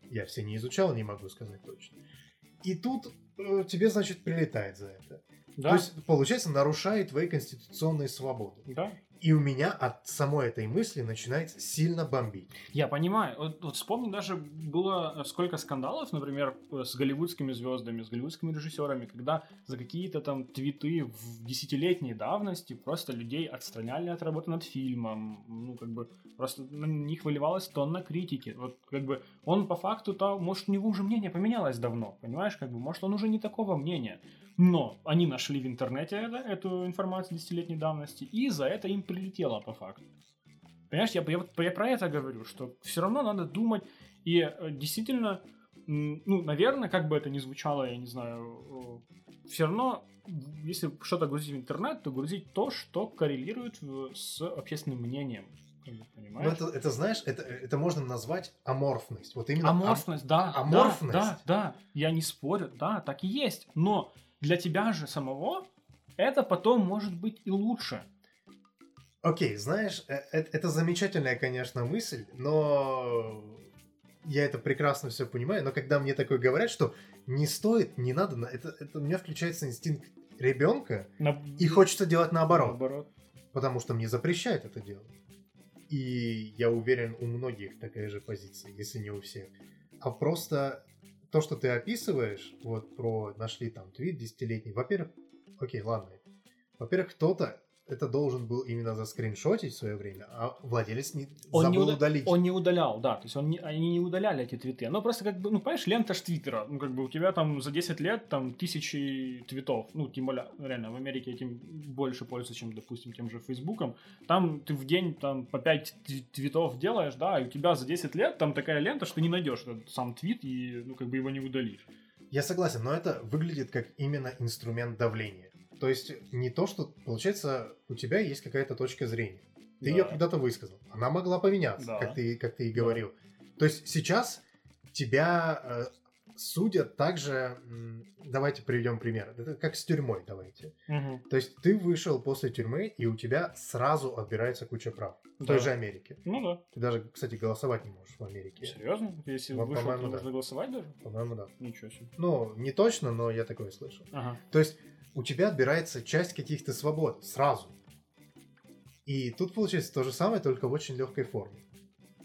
Я все не изучал, не могу сказать точно. И тут э, тебе, значит, прилетает за это. Да, То есть, получается, нарушает твои конституционные свободы. да. И у меня от самой этой мысли начинает сильно бомбить. Я понимаю. Вот, вот вспомни, даже было э, сколько скандалов, например, э, с голливудскими звездами, с голливудскими режиссерами, когда за какие-то там твиты в десятилетней давности просто людей отстраняли от работы над фильмом. Ну, как бы, просто на них выливалась тонна критики. Вот, как бы, он по факту-то, может, у него уже мнение поменялось давно, понимаешь, как бы, может, он уже не такого мнения. Но они нашли в интернете это, эту информацию десятилетней давности, и за это им прилетело по факту. Понимаешь, я, я, я про это говорю, что все равно надо думать, и э, действительно, ну, наверное, как бы это ни звучало, я не знаю, все равно, если что-то грузить в интернет, то грузить то, что коррелирует с общественным мнением. Но Понимаешь? это, это, знаешь, это, это можно назвать аморфность. Вот именно ам- Аморфность, да, да, аморфность. Да, да, я не спорю, да, так и есть. Но для тебя же самого это потом может быть и лучше. Окей, знаешь, э- э- это замечательная, конечно, мысль, но я это прекрасно все понимаю, но когда мне такое говорят, что не стоит, не надо, на- это, это у меня включается инстинкт ребенка, На- и хочется делать наоборот, Наоборот. потому что мне запрещают это делать. И я уверен, у многих такая же позиция, если не у всех. А просто то, что ты описываешь, вот про нашли там твит десятилетний, во-первых, окей, ладно, во-первых, кто-то это должен был именно заскриншотить в свое время, а владелец не Он не, забыл уда- удалить. он не удалял, да, то есть он не- они не удаляли эти твиты. Оно просто как бы, ну, понимаешь, лента ж твиттера, ну, как бы у тебя там за 10 лет там тысячи твитов, ну, тем более, реально, в Америке этим больше пользуются, чем, допустим, тем же Фейсбуком. Там ты в день там по 5 тв- твитов делаешь, да, и у тебя за 10 лет там такая лента, что не найдешь этот сам твит и, ну, как бы его не удалишь. Я согласен, но это выглядит как именно инструмент давления. То есть не то, что, получается, у тебя есть какая-то точка зрения. Ты Да. ее когда-то высказал. Она могла поменяться, Да. как, ты, как ты и говорил. То есть сейчас тебя э, судят также... Давайте приведем пример. Это как с тюрьмой, давайте. То есть ты вышел после тюрьмы, и у тебя сразу отбирается куча прав. В той Да. же Америке. Ну да. Ты даже, кстати, голосовать не можешь в Америке. Серьезно? Если По- вышел, то по-моему, да. нужно голосовать даже? По-моему, да. Ничего себе. Ну, не точно, но я такое слышал. Ага. То есть у тебя отбирается часть каких-то свобод сразу. И тут получается то же самое, только в очень легкой форме.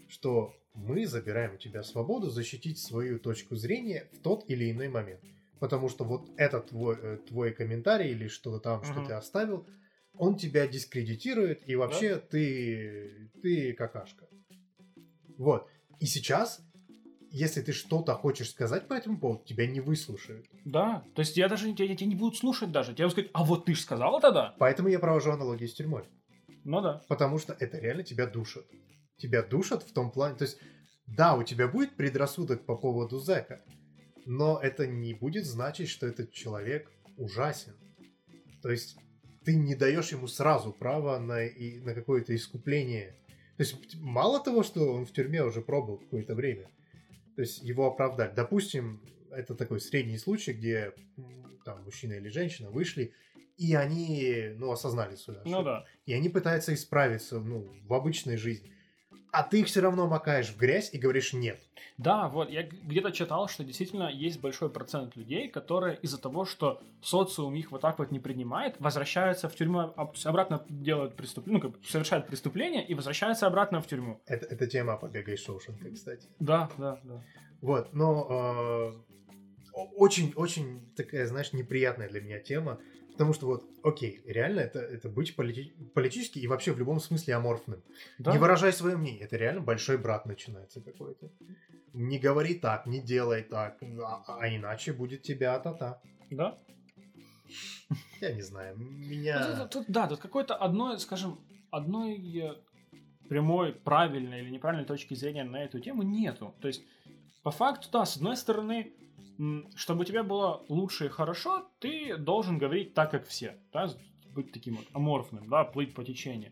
Что мы забираем у тебя свободу защитить свою точку зрения в тот или иной момент. Потому что вот этот твой, э, твой комментарий или что-то там, что Мгм. ты оставил, он тебя дискредитирует, и вообще ты, ты какашка. Вот. И сейчас, если ты что-то хочешь сказать по этому поводу, тебя не выслушают. Да, то есть я даже тебя, тебя не будут слушать даже. Тебе будут сказать, а вот ты же сказал тогда? Поэтому я провожу аналогии с тюрьмой. Ну да. Потому что это реально тебя душит. Тебя душат в том плане... То есть, да, у тебя будет предрассудок по поводу зэка, но это не будет значить, что этот человек ужасен. То есть, ты не даешь ему сразу права на, и, на какое-то искупление. То есть, мало того, что он в тюрьме уже пробыл какое-то время, то есть, его оправдали. Допустим, это такой средний случай, где там мужчина или женщина вышли, и они, ну, осознали свою ошибку Ну да. и они пытаются исправиться ну, в обычной жизни. А ты их все равно макаешь в грязь и говоришь нет. Да, вот, я где-то читал, что действительно есть большой процент людей, которые из-за того, что социум их вот так вот не принимает, возвращаются в тюрьму, есть обратно делают преступление, ну, как совершают преступление и возвращаются обратно в тюрьму. Это, это тема побега из Шоушенка, кстати. Да, да, да. Вот, но очень-очень такая, знаешь, неприятная для меня тема. Потому что вот, окей, реально это, это быть полити- политически и вообще в любом смысле аморфным. Да. Не выражай свое мнение. Это реально большой брат начинается какой-то. Не говори так, не делай так, а, а иначе будет тебя та-та. Да. Я не знаю, Ну, меня... Тут, тут- да, тут какой-то одной, скажем, одной э, прямой, правильной или неправильной точки зрения на эту тему нету. То есть, по факту, да, с одной стороны, чтобы у тебя было лучше и хорошо, ты должен говорить так, как все, да, быть таким вот аморфным, да, плыть по течению.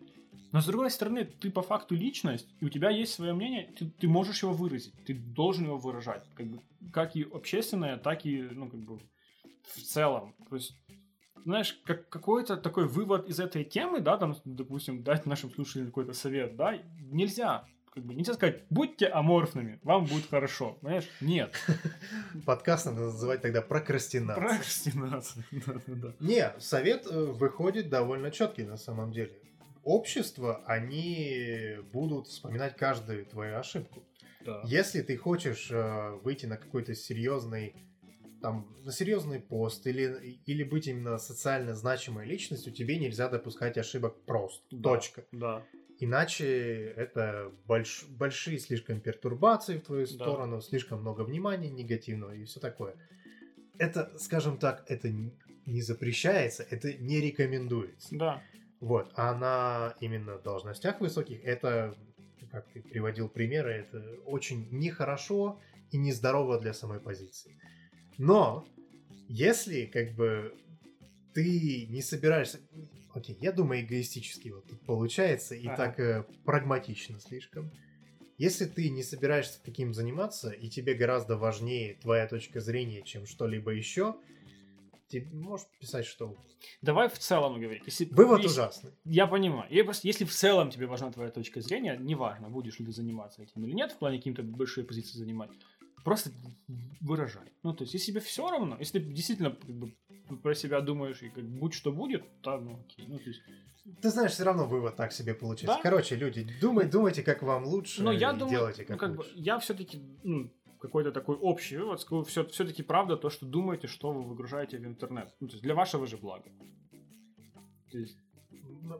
Но с другой стороны, ты по факту личность, и у тебя есть свое мнение, ты, ты можешь его выразить, ты должен его выражать, как бы, как и общественное, так и, ну, как бы, в целом. То есть, знаешь, как какой-то такой вывод из этой темы, да, там, допустим, дать нашим слушателям какой-то совет, да, нельзя. Как бы нельзя сказать, будьте аморфными, вам будет хорошо. Понимаешь? Нет. Подкаст надо называть тогда прокрастинация. Прокрастинация. Не, совет э, выходит довольно четкий на самом деле. Общество, они будут вспоминать каждую твою ошибку. Да. Если ты хочешь э, выйти на какой-то серьезный там, на серьезный пост или, или быть именно социально значимой личностью, тебе нельзя допускать ошибок просто. Да. Точка. Да. Иначе это больш- большие слишком пертурбации в твою Да. сторону, слишком много внимания негативного и все такое. Это, скажем так, это не запрещается, это не рекомендуется. Да. Вот, а на именно должностях высоких это, как ты приводил примеры, это очень нехорошо и нездорово для самой позиции. Но если как бы ты не собираешься... Окей, я думаю, эгоистически вот тут получается и Ага. так э, прагматично слишком. Если ты не собираешься таким заниматься, и тебе гораздо важнее твоя точка зрения, чем что-либо еще, ты можешь писать что угодно. Давай в целом говорить. Если, Вывод если- ужасный. Я понимаю. Я просто, если в целом тебе важна твоя точка зрения, неважно, будешь ли ты заниматься этим или нет, в плане каким-то большие позиции занимать, просто выражай. Ну, то есть, если тебе все равно, если ты действительно как бы, про себя думаешь и как будь что будет, то ну окей. Ну, то есть, Ты знаешь, все равно вывод так себе получается. Да. Короче, люди, думай, думайте, как вам лучше, но я думаю, делайте ну, как, как бы, лучше. я все-таки, ну, какой-то такой общий вывод, скажу, все, все-таки правда то, что думаете, что вы выгружаете в интернет. Ну, то есть, для вашего же блага. То есть,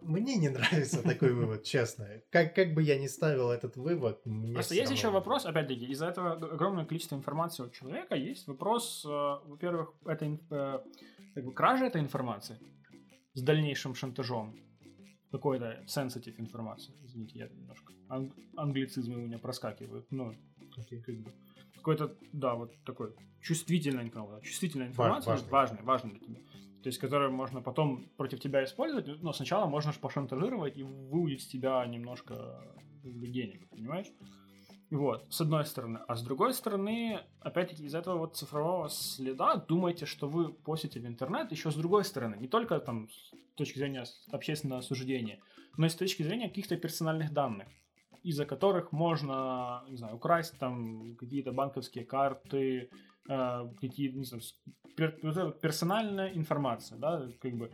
Мне не нравится такой вывод, честно. Как, как бы я ни ставил этот вывод, мне Просто есть еще вопрос, опять-таки, из-за этого огромное количество информации у человека есть вопрос, э, во-первых, это э, как бы кража этой информации с дальнейшим шантажом какой-то sensitive информации. Извините, я немножко ан- англицизмы у меня проскакивают, но Окей. как бы какой-то, да, вот такой чувствительная, информация, чувствительная информация, важный. важная, важная для тебя. То есть, которую можно потом против тебя использовать, но сначала можно ж пошантажировать и выудить с тебя немножко как бы, денег, понимаешь? Вот, с одной стороны. А с другой стороны, опять-таки, из этого вот цифрового следа думайте, что вы постите в интернет еще с другой стороны. Не только там с точки зрения общественного суждения, но и с точки зрения каких-то персональных данных из-за которых можно, не знаю, украсть там какие-то банковские карты, э, какие, не знаю, пер- персональная информация, да, как бы.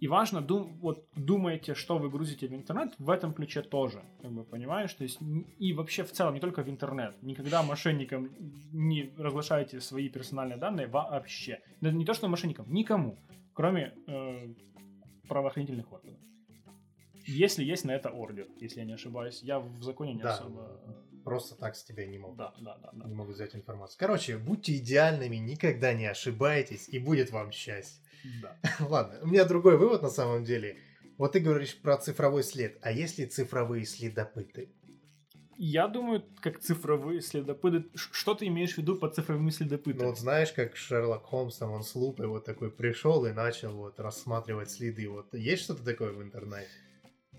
И важно, дум, вот думаете, что вы грузите в интернет, в этом ключе тоже, как бы, понимаешь? То есть, и вообще в целом, не только в интернет. Никогда мошенникам не разглашайте свои персональные данные вообще. Не то, что мошенникам, никому, кроме э, правоохранительных органов. Если есть на это ордер, если я не ошибаюсь. Я в законе не Да. особо... Просто так с тебя не могут. Да, да, да, да. Не могут взять информацию. Короче, будьте идеальными, никогда не ошибайтесь, и будет вам счастье. да. Ладно, у меня другой вывод на самом деле. Вот ты говоришь про цифровой след, а есть ли цифровые следопыты? Я думаю, как цифровые следопыты... Что ты имеешь в виду под цифровыми следопытами? Ну вот знаешь, как Шерлок Холмс, там он с лупой вот такой пришел и начал вот рассматривать следы. Вот есть что-то такое в интернете?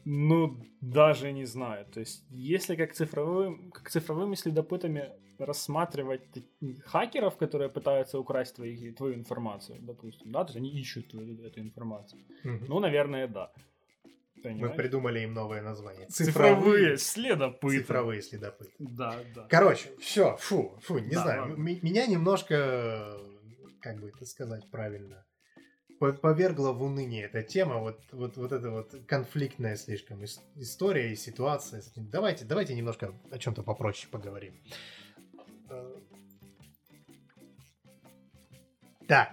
Ну, даже не знаю. То есть, если как, цифровым, как цифровыми следопытами рассматривать хакеров, которые пытаются украсть твои, твою информацию, допустим, да, то есть они ищут твою, эту информацию. Мгм. Ну, наверное, да. Мы Понимаешь? придумали им новое название. Цифровые следопыты. Цифровые следопыты. Да, да. Короче, все, фу, фу, не Да, знаю. ладно. меня немножко, как бы это сказать правильно, повергла в уныние эта тема, вот, вот, вот эта вот конфликтная слишком ис- история и ситуация. Давайте, давайте немножко о чем-то попроще поговорим. Так.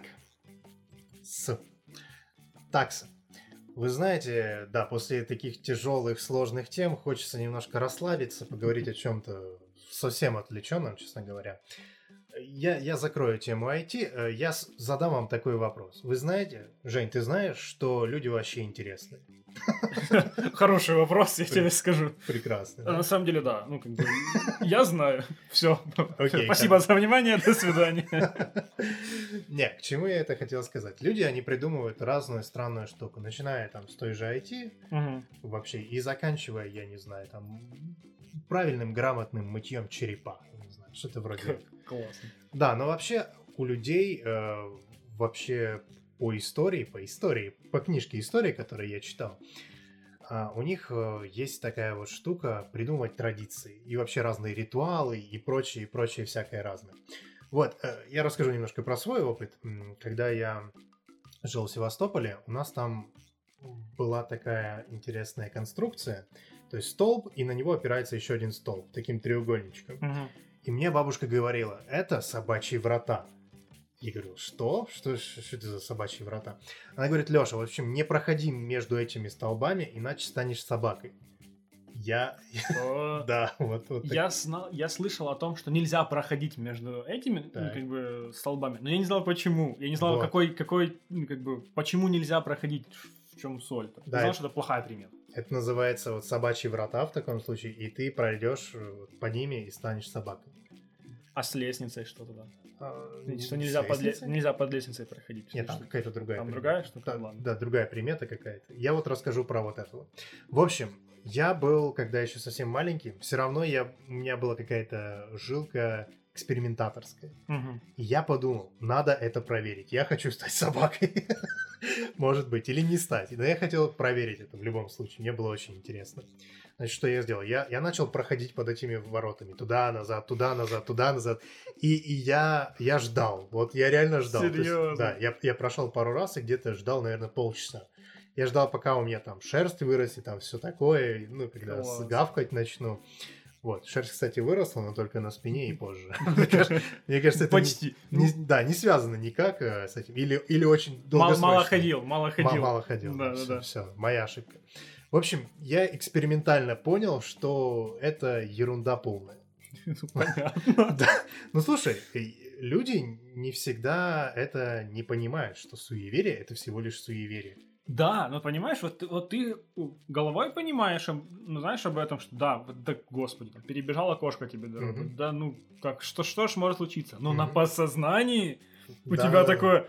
С. Такса. Вы знаете, да, после таких тяжелых, сложных тем хочется немножко расслабиться, поговорить о чем-то совсем отвлеченном, честно говоря. Я, я закрою тему IT. Э, Я задам вам такой вопрос. Вы знаете, Жень, ты знаешь, что люди вообще интересны? Хороший вопрос, я тебе скажу. Прекрасно. На самом деле, да. Ну, как бы, я знаю. Все. Спасибо за внимание. До свидания. Не, к чему я это хотел сказать? Люди, они придумывают разную странную штуку, начиная там с той же IT, вообще, и заканчивая, я не знаю, там, правильным, грамотным мытьем черепа. Что-то вроде Классно. Да, но вообще у людей э, вообще по истории, по истории, по книжке истории, которую я читал, а, у них э, есть такая вот штука придумывать традиции и вообще разные ритуалы и прочее, и прочее всякое разное. Вот, э, я расскажу немножко про свой опыт. Когда я жил в Севастополе, у нас там была такая интересная конструкция, то есть столб, и на него опирается еще один столб, таким треугольничком. Мгм. И мне бабушка говорила, это собачьи врата. Я говорю, что? Что, что, что это за собачьи врата? Она говорит, Леша, в общем, не проходи между этими столбами, иначе станешь собакой. Я... Да, вот. Я, знал, я слышал о том, что нельзя проходить между этими ну, как бы столбами, но я не знал почему. Я не знал, Вот. какой, какой, ну, как бы, почему нельзя проходить, в чем соль. Я Да, знал, это- что это плохая примета. Это называется вот собачьи врата в таком случае, и ты пройдешь э, по ними и станешь собакой. А с лестницей что тогда? А, Что с нельзя под, ле- лестницей? нельзя под лестницей проходить. Нет, там какая-то другая. там примета. другая штука? Да, да, другая примета какая-то. Я вот расскажу про вот это вот. В общем, я был, когда еще совсем маленький, все равно я, у меня была какая-то жилка экспериментаторская. Мгм. И я подумал, надо это проверить. Я хочу стать собакой. Может быть, или не стать. Но я хотел проверить это в любом случае. Мне было очень интересно. Значит, что я сделал? Я, я начал проходить под этими воротами. Туда-назад, туда-назад, туда-назад. И, и я, я ждал. Вот я реально ждал. То есть, Серьезно? да, я, я прошел пару раз и где-то ждал, наверное, полчаса. Я ждал, пока у меня там шерсть вырастет, там все такое. Ну, когда Класс. гавкать начну. Вот. Шерсть, кстати, выросла, но только на спине и позже. Мне кажется, это Почти. не- да, не связано никак э, с этим. Или, очень долгосрочно. мало ходил, мало Ма- ходил. Мало ходил. Да, да, все, да. все, моя ошибка. В общем, я экспериментально понял, что это ерунда полная. Понятно. Да. Ну слушай, э, люди не всегда это не понимают, что суеверие это всего лишь суеверие. Да, ну понимаешь, вот, ты- вот ты головой понимаешь, ну, знаешь об этом, что да, вот да, господи, там, перебежала кошка тебе дорогу. Мгм. Да, ну, как, что, что ж может случиться? Но на Мгм. подсознании у Да, тебя да. такое,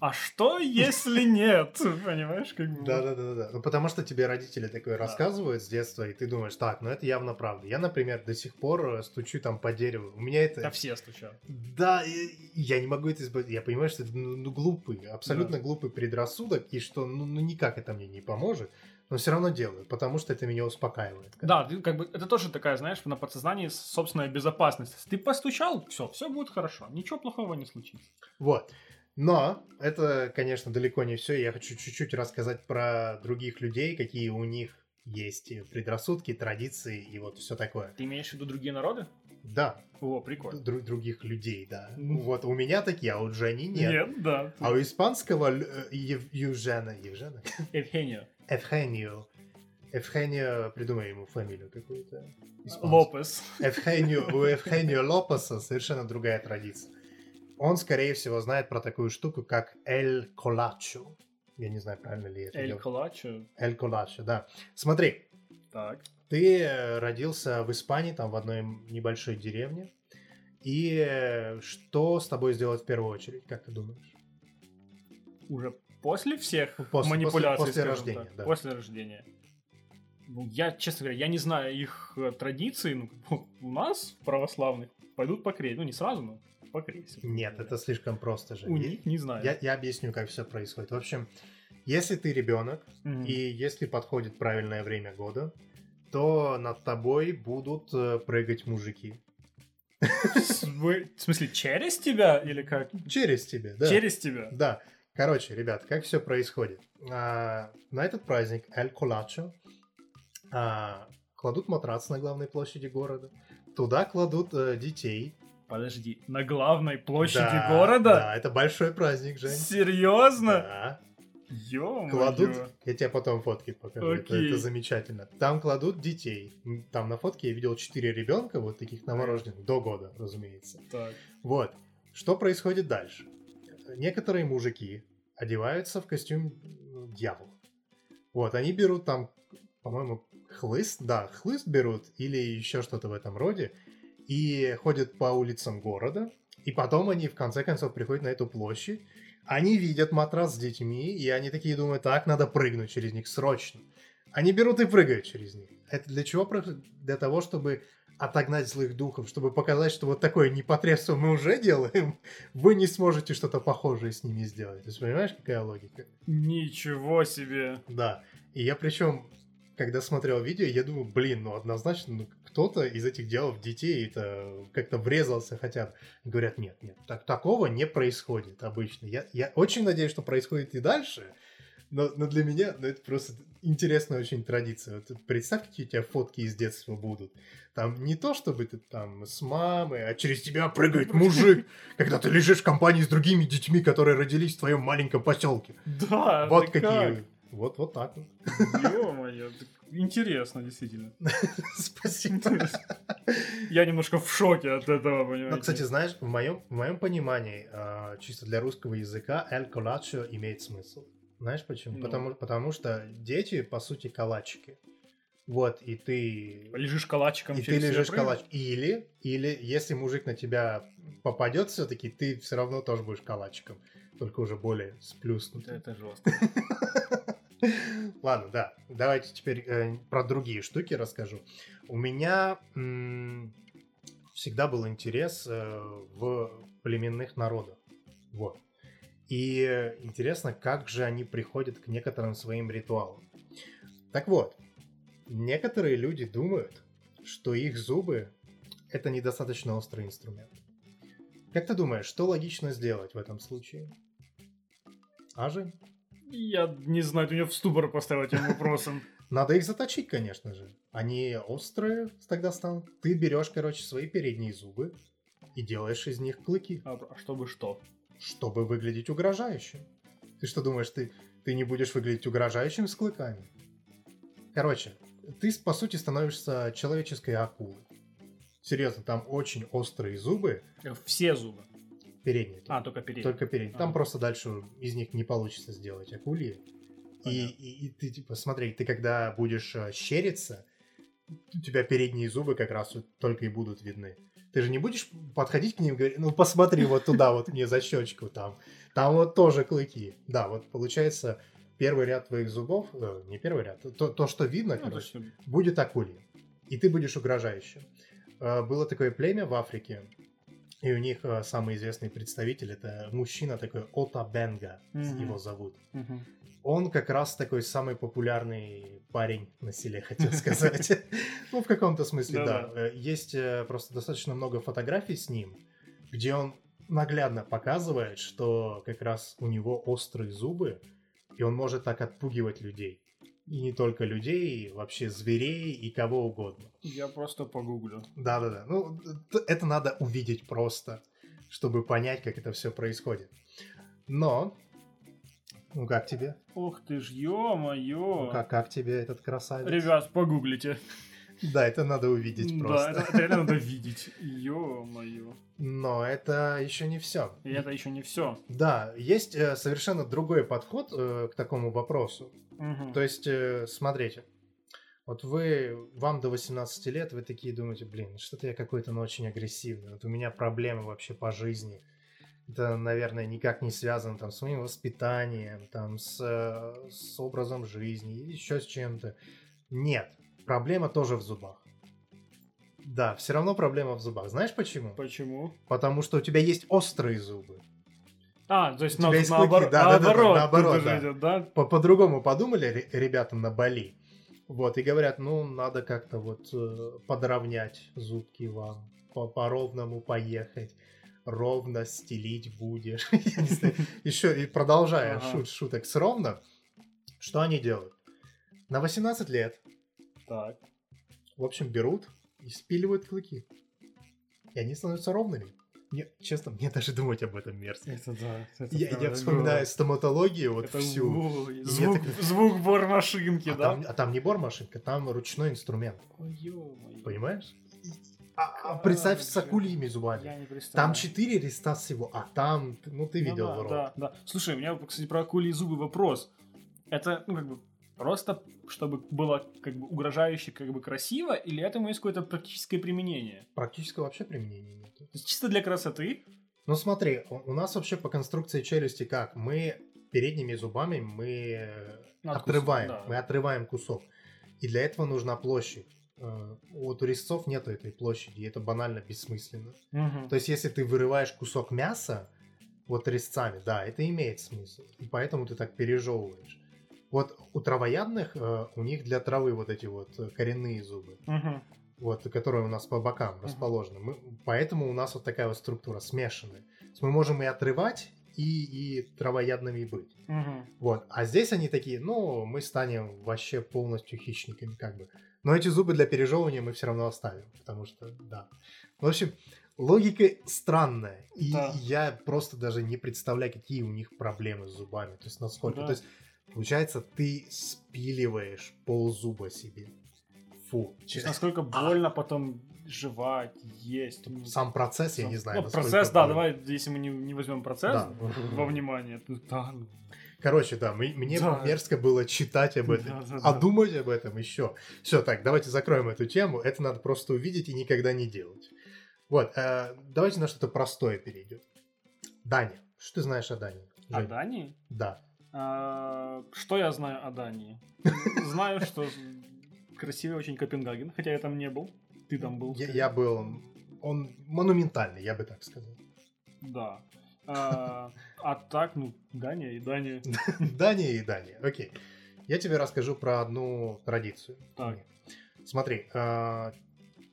а что если нет? Понимаешь, как бы. Да, да, да, да, да. Ну, потому что тебе родители такое рассказывают с детства, и ты думаешь, так, ну это явно правда. Я, например, до сих пор э, стучу там по дереву. У меня это... Да все стучат. Да, я не могу это избавить. Я понимаю, что это ну, ну, глупый, абсолютно глупый предрассудок, и что ну, ну никак это мне не поможет, но все равно делаю, потому что это меня успокаивает. Да, ты как бы это тоже такая, знаешь, на подсознании собственная безопасность. Ты постучал, все, все будет хорошо, ничего плохого не случится. Вот. Но это, конечно, далеко не все. Я хочу чуть-чуть рассказать про других людей, какие у них есть предрассудки, традиции и вот все такое. Ты имеешь в виду другие народы? Да, О, прикольно. дру- других людей, да. Мгм. Вот у меня такие, а у Жени нет. да. А у испанского э, Ев- Евжена, Евжена? Евгения. Евгенио. Евгенио, придумай ему фамилию какую-то. Лопес. Евгенио, у Евгенио Лопеса совершенно другая традиция. Он, скорее всего, знает про такую штуку, как Эль Колачо. Я не знаю, правильно ли это Эль. Колачо. Эль Колачо, да. Смотри, Так. ты э, родился в Испании, там в одной небольшой деревне. И э, что с тобой сделать в первую очередь, как ты думаешь? Уже после всех После- манипуляций, после- после рождения, так. да. После рождения. Ну, я, честно говоря, я не знаю их э, традиций. Ну, у нас, православных, пойдут по кресту. Ну, не сразу, но по кресту. Нет, это слишком просто же. У них не знаю. Я, я объясню, как все происходит. В общем, если ты ребенок, Мгм. и если подходит правильное время года, то над тобой будут э, прыгать мужики. В смысле, через тебя или как? Через тебя, да. Через тебя. Да. Короче, ребят, как все происходит? А, на этот праздник Эль Колачо а, кладут матрац на главной площади города. Туда кладут э, детей. Подожди, на главной площади Да, города? Да, это большой праздник, Жень. Серьезно? Да. Ё-моё. Кладут, я тебе потом фотки покажу, это, Окей. это замечательно. Там кладут детей. Там на фотке я видел четыре ребенка, вот таких новорожденных, до года, разумеется. Так. Вот. Что происходит дальше? Некоторые мужики одеваются в костюм дьявола. Вот, они берут там, по-моему, хлыст, да, хлыст берут или еще что-то в этом роде, и ходят по улицам города, и потом они в конце концов приходят на эту площадь, они видят матрас с детьми, и они такие думают, так, надо прыгнуть через них срочно. Они берут и прыгают через них. Это для чего? Для того, чтобы отогнать злых духов, чтобы показать, что вот такое непотребство мы уже делаем, вы не сможете что-то похожее с ними сделать. То есть, понимаешь, какая логика? Ничего себе. Да. И я причем когда смотрел видео, я думаю, блин, ну однозначно ну, кто-то из этих делов детей это как-то врезался хотя бы. И говорят, нет, нет, так, такого не происходит обычно. Я, я очень надеюсь, что происходит и дальше, но, но для меня ну, это просто интересная очень традиция. Вот представь, какие у тебя фотки из детства будут. Там не то, чтобы ты там с мамой, а через тебя прыгает мужик, когда ты лежишь в компании с другими детьми, которые родились в твоем маленьком поселке. Да, Вот какие. как? Вот, вот так вот. Ё-моё, интересно, действительно. Спасибо. Я немножко в шоке от этого, понимаете. Ну, кстати, знаешь, в моем, в моем понимании, а, чисто для русского языка, эль колачо имеет смысл. Знаешь почему? Ну. Потому, потому что дети, по сути, калачики. Вот, и ты... лежишь калачиком И ты лежишь калач. Или, или если мужик на тебя попадет все-таки, ты все равно тоже будешь калачиком. Только уже более сплюснутым. Это жестко. Ладно, да. Давайте теперь э, про другие штуки расскажу. У меня м, всегда был интерес э, в племенных народах. Вот. И интересно, как же они приходят к некоторым своим ритуалам. Так вот, некоторые люди думают, что их зубы это недостаточно острый инструмент. Как ты думаешь, что логично сделать в этом случае? А, Жень? Я не знаю, ты меня в ступор поставил этим вопросом. Надо их заточить, конечно же. Они острые тогда станут. Ты берешь, короче, свои передние зубы и делаешь из них клыки, А а чтобы что? чтобы выглядеть угрожающим. Ты что думаешь, ты, ты не будешь выглядеть угрожающим с клыками? Короче, ты, по сути, становишься человеческой акулой. Серьезно, там очень острые зубы, Э, Все зубы. Передние. А, только передние. Только передние. Там А. просто дальше из них не получится сделать акульи. И, и, и ты, типа, смотри, ты когда будешь э, щериться, у тебя передние зубы как раз вот только и будут видны. Ты же не будешь подходить к ним и говорить, ну посмотри вот туда, вот мне за щечку там. Там вот тоже клыки. Да, вот получается первый ряд твоих зубов, э, не первый ряд, то, то что видно, Ну, короче, будет акулья. И ты будешь угрожающим. Э, Было такое племя в Африке, и у них э, самый известный представитель это мужчина такой Ота Бенга, Мгм. его зовут. мгм. Он как раз такой самый популярный парень на селе, хотел сказать. Ну, в каком-то смысле, да. Э, Есть э, просто достаточно много фотографий с ним, где он наглядно показывает, что как раз у него острые зубы, и он может так отпугивать людей. И не только людей, вообще зверей и кого угодно. Я просто погуглю. Да-да-да. Ну, это надо увидеть просто, чтобы понять, как это все происходит. Но, ну как тебе? Ух ты ж, ё-моё. Ну, как, как тебе этот красавец? Ребят, погуглите. Да, это надо увидеть Да, просто. это, это реально надо видеть. Ё-моё. Но это еще не все. И это еще не все. Да, есть э, совершенно другой подход э, к такому вопросу. То есть, э, смотрите, вот вы, вам до 18 лет, вы такие думаете, блин, что-то я какой-то, ну, очень агрессивный, вот у меня проблемы вообще по жизни. Это, наверное, никак не связано там с моим воспитанием, там с, э, с образом жизни, еще с чем-то. Нет, проблема тоже в зубах. Да, все равно проблема в зубах. Знаешь почему? Почему? Потому что у тебя есть острые зубы. А, то есть У тебя на- есть наобор- клыки, да-да-да, наоборот, наоборот, тут уже да. идет, да? По- По-другому подумали ре- ребята на Бали. Вот, и говорят, ну, надо как-то вот э, подровнять зубки вам, по- по-ровному поехать, ровно стелить будешь. Еще и продолжая шуток с ровно, что они делают? На 18 лет, Так. в общем, берут и спиливают клыки. И они становятся ровными. Мне, честно, мне даже думать об этом мерзко. Это да. это Я, я вспоминаю стоматологию вот Это всю. мне звук, так- звук бормашинки, А да? там, а там не бормашинка, там ручной инструмент. Ой. Понимаешь? А, а представь с акульями зубами. Я не представляю. Там четыре листа всего, а там, ну ты Ну видел да, рот. да, да. Слушай, у меня, кстати, про акульи зубы вопрос. Это, ну, как бы, просто, чтобы было, как бы, угрожающе, как бы, красиво, или этому есть какое-то практическое применение? Практически вообще применения нет. То есть чисто для красоты? Ну смотри, у, нас вообще по конструкции челюсти как? Мы передними зубами мы э, Откус- отрываем, да. мы отрываем кусок. И для этого нужна площадь. Э, Вот у резцов нету этой площади, и это банально бессмысленно. Мгм. То есть, если ты вырываешь кусок мяса, вот резцами, да, это имеет смысл. И поэтому ты так пережевываешь. Вот у травоядных э, у них для травы вот эти вот э, коренные зубы, Мгм. вот, которые у нас по бокам расположены. Мы, поэтому у нас вот такая вот структура смешанная. Мы можем и отрывать, и, и травоядными быть. Мгм. Вот. А здесь они такие, ну, мы станем вообще полностью хищниками, как бы. Но эти зубы для пережевывания мы все равно оставим, потому что, да. В общем, логика странная. И Да. я просто даже не представляю, какие у них проблемы с зубами. То есть, насколько. Да. То есть, получается, ты спиливаешь ползуба себе. Фу. Есть насколько больно потом жевать, есть. Сам процесс, я не знаю. Ну, процесс, да, больно. давай, если мы не, не возьмем процесс Да. во внимание, то да, ну, Короче, да, мы- мне Да. мерзко было читать об этом, Да, да, а да. думать об этом еще. Все, так, давайте закроем эту тему. Это надо просто увидеть и никогда не делать. Вот, э, давайте на что-то простое перейдем. Даня, что ты знаешь о Дании? О? Дании? Да. А, Что я знаю о Дании? Знаю, что красивый очень Копенгаген, хотя я там не был. Ты там был. Я, я был... Он монументальный, я бы так сказал. Да. А, а так, ну, Дания и Дания. Дания и Дания, окей. Я тебе расскажу про одну традицию. Так. Смотри, э,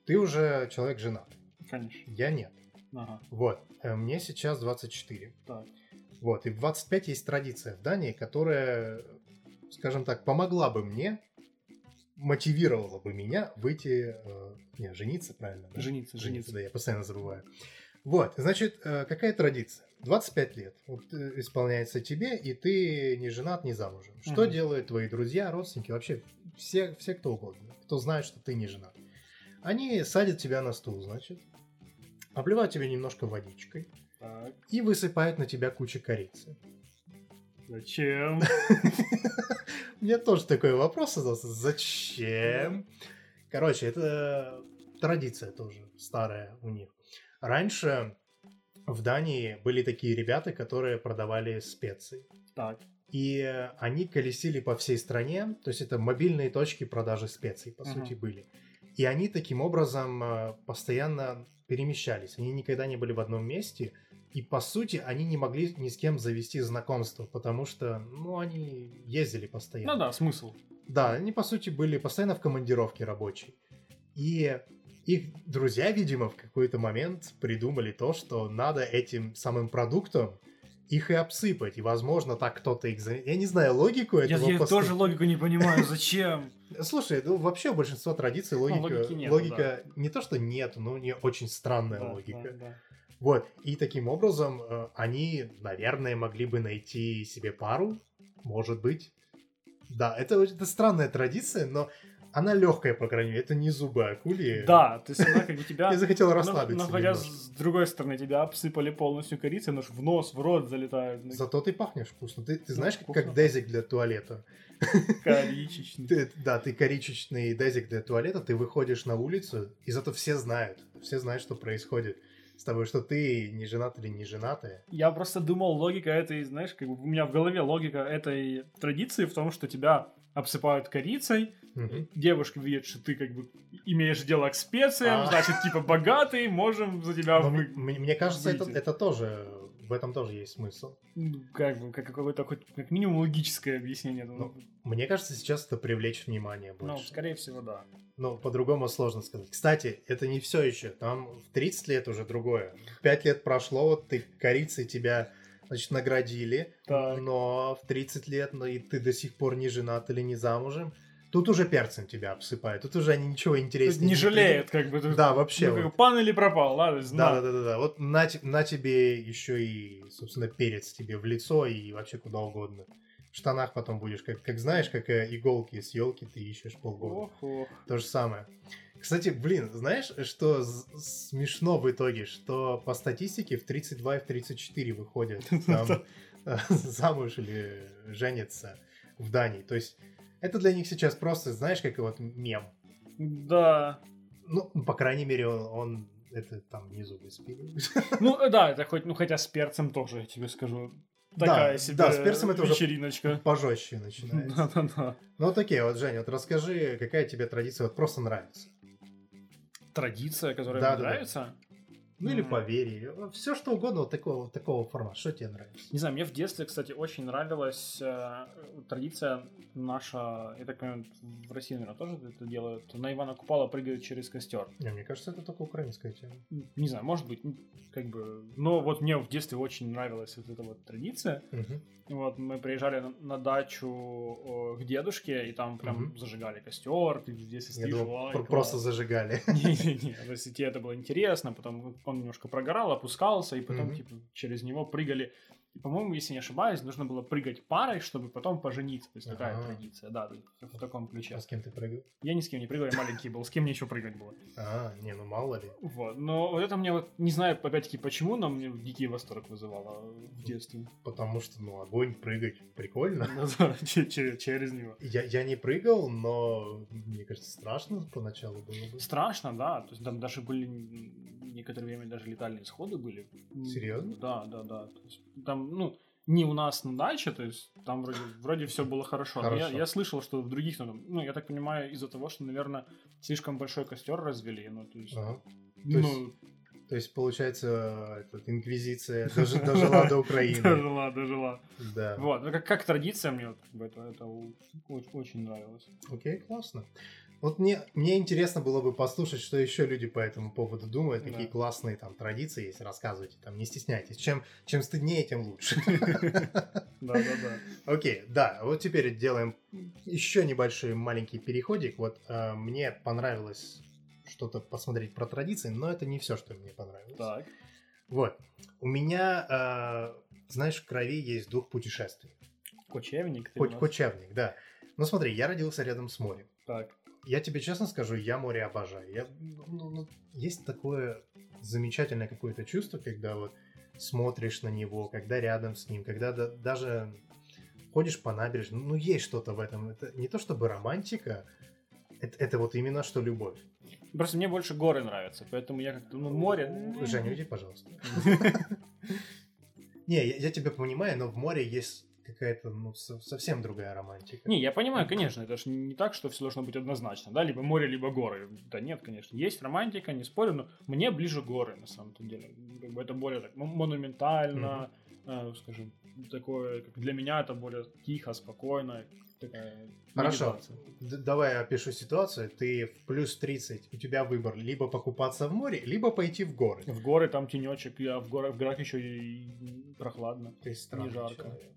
ты уже человек женат, Конечно. я нет. Ага. Вот, э, мне сейчас 24. Так. Вот, и в 25 есть традиция в Дании, которая, скажем так, помогла бы мне, мотивировала бы меня выйти, э, не, жениться, правильно? да? Жениться, жениться. да, я постоянно забываю. Вот, значит, э, какая традиция? 25 лет вот, э, исполняется тебе, и ты не женат, не замужем. Что Мгм. делают твои друзья, родственники, вообще все, все кто угодно, кто знает, что ты не женат? Они садят тебя на стул, значит, обливают тебя немножко водичкой Так. и высыпают на тебя кучу корицы. Зачем? У меня тоже такой вопрос создался. Зачем? Короче, это традиция тоже старая у них. Раньше в Дании были такие ребята, которые продавали специи. Так. И они колесили по всей стране, то есть это мобильные точки продажи специй, по Мгм. сути, были. И они таким образом э, постоянно перемещались. Они никогда не были в одном месте. И, по сути, они не могли ни с кем завести знакомство, потому что, ну, они ездили постоянно. Ну да, смысл. Да, они, по сути, были постоянно в командировке рабочей. И их друзья, видимо, в какой-то момент придумали то, что надо этим самым продуктом их и обсыпать. И, возможно, так кто-то их... Я не знаю логику Я, этого я поступка. тоже логику не понимаю, зачем? Слушай, ну вообще большинство традиций логика, Ну, логики нет, логика не то, что нет, но не очень странная Да, логика. да, да. Вот, и таким образом э, они, наверное, могли бы найти себе пару, может быть. Да, это, это странная традиция, но она легкая, по крайней мере, это не зубы акули. Да, то есть она как бы тебя... Я захотел расслабиться немножко. с другой стороны тебя обсыпали полностью корицей, но в нос, в рот залетают. Ну, Зато ты пахнешь вкусно. Ты, ты Ну, знаешь, вкусно. как дезик для туалета. Коричечный. Ты- да, ты коричечный дезик для туалета, ты выходишь на улицу, и зато все знают. Все знают, что происходит с тобой, что ты не женат или не женатая. Я просто думал, логика этой, знаешь, как бы у меня в голове логика этой традиции в том, что тебя обсыпают корицей, Мгм. девушка видит, что ты как бы имеешь дело к специям, А. значит, типа богатый, можем за тебя вы... мне кажется, это, это тоже, в этом тоже есть смысл. ну, Как бы, как какое-то хоть как минимум логическое объяснение. Ну, Ну, Мне кажется, сейчас это привлечь внимание ну, больше. скорее всего, да. Ну, по-другому сложно сказать. Кстати, это не все еще. Там в 30 лет уже другое. 5 лет прошло, вот ты корицей тебя, значит, наградили, Так. но в 30 лет, ну и ты до сих пор не женат или не замужем, тут уже перцем тебя обсыпают. Тут уже они ничего Тут интереснее не жалеет, как бы. тут- Да, вообще. ну, вот. пан или пропал, ладно, Да, знаю. да, да, да, да. Вот на, на тебе еще и, собственно, перец тебе в лицо и вообще куда угодно. В штанах потом будешь, как, как знаешь, как э, иголки с елки ты ищешь полгода. Ох, ох. То же самое. Кстати, блин, знаешь, что смешно в итоге, что по статистике в 32 и в 34 выходят там, э, замуж или женятся в Дании. То есть это для них сейчас просто, знаешь, как вот мем. Да. Ну, по крайней мере, он, он это там внизу выспиливает. Ну, э, да, это хоть, ну, хотя с перцем тоже, я тебе скажу. Такая Да, себе да, с перцем это уже вечериночка. Пожестче начинается. Да-да-да. Ну вот окей, вот, Женя, вот расскажи, какая тебе традиция вот просто нравится? Традиция, которая Да, мне да, да. нравится. Ну или Мгм. поверье. Все что угодно вот такого, вот такого формата. Что тебе нравится? Не знаю, мне в детстве, кстати, очень нравилась э, традиция наша, я так понимаю, в России, наверное, тоже это делают. На Ивана Купала прыгают через костер. Не, мне кажется, это только украинская тема. Не знаю, может быть, ну, как бы... Но вот мне в детстве очень нравилась вот эта вот традиция. Мгм. Вот мы приезжали на, на дачу к дедушке, и там прям Мгм. зажигали костер, ты здесь Я стоишь, просто зажигали. Не-не-не, то есть тебе это было интересно, потом он немножко прогорал, опускался, и потом, Мгм. типа, через него прыгали. И, по-моему, если не ошибаюсь, нужно было прыгать парой, чтобы потом пожениться. То есть такая Ага. традиция, да, в таком ключе. А с кем ты прыгал? Я ни с кем не прыгал, я маленький был, с кем мне еще прыгать было. А, не, ну мало ли. Вот, но вот это мне вот, не знаю, опять-таки, почему, но мне дикий восторг вызывало в детстве. Потому что, ну, огонь прыгать прикольно. Через него. Я, не прыгал, но мне кажется, страшно поначалу было бы. Страшно, да. То есть там даже были некоторое время даже летальные исходы были. Серьезно? Да, да, да. Есть там, ну, не у нас на даче, то есть там вроде, вроде все было хорошо. Но я, Хорошо. я слышал, что в других, ну, ну, я так понимаю, из-за того, что, наверное, слишком большой костер развели. Ну, то есть, Ага. ну, есть То есть, получается, этот, инквизиция дожи- дожила до Украины. дожила, дожила. Да. Вот, ну, как, как традиция мне вот, это, это очень нравилось. Окей, классно. Вот мне, мне интересно было бы послушать, что еще люди по этому поводу думают, какие Да. классные там традиции есть, рассказывайте, там, не стесняйтесь. Чем, чем стыднее, тем лучше. Да, да, да. Окей, да, вот теперь делаем еще небольшой маленький переходик. Вот э, мне понравилось что-то посмотреть про традиции, но это не все, что мне понравилось. Так. Вот, у меня, э, знаешь, в крови есть дух путешествий. Кочевник. ты кочевник, да. Ну смотри, я родился рядом с морем. Так. Я тебе честно скажу, я море обожаю. Я, ну, ну, есть такое замечательное какое-то чувство, когда вот смотришь на него, когда рядом с ним, когда да- даже ходишь по набережной. Ну, есть что-то в этом. Это не то чтобы романтика, это, это вот именно что любовь. Просто мне больше горы нравятся, поэтому я как-то, ну, море... Женя, уйди, пожалуйста. Не, я, я тебя понимаю, но в море есть какая-то ну, со- совсем другая романтика. Не, я понимаю, конечно, это же не так, что все должно быть однозначно, да, либо море, либо горы. Да нет, конечно, есть романтика, не спорю, но мне ближе горы, на самом-то деле. Как бы это более так мо- монументально, э, скажем, такое, как для меня это более тихо, спокойно, такая Хорошо. Д- давай я опишу ситуацию. Ты в плюс 30, у тебя выбор либо покупаться в море, либо пойти в горы. В горы там тенечек, а в горах, в горах еще и прохладно, Ты не жарко. человек.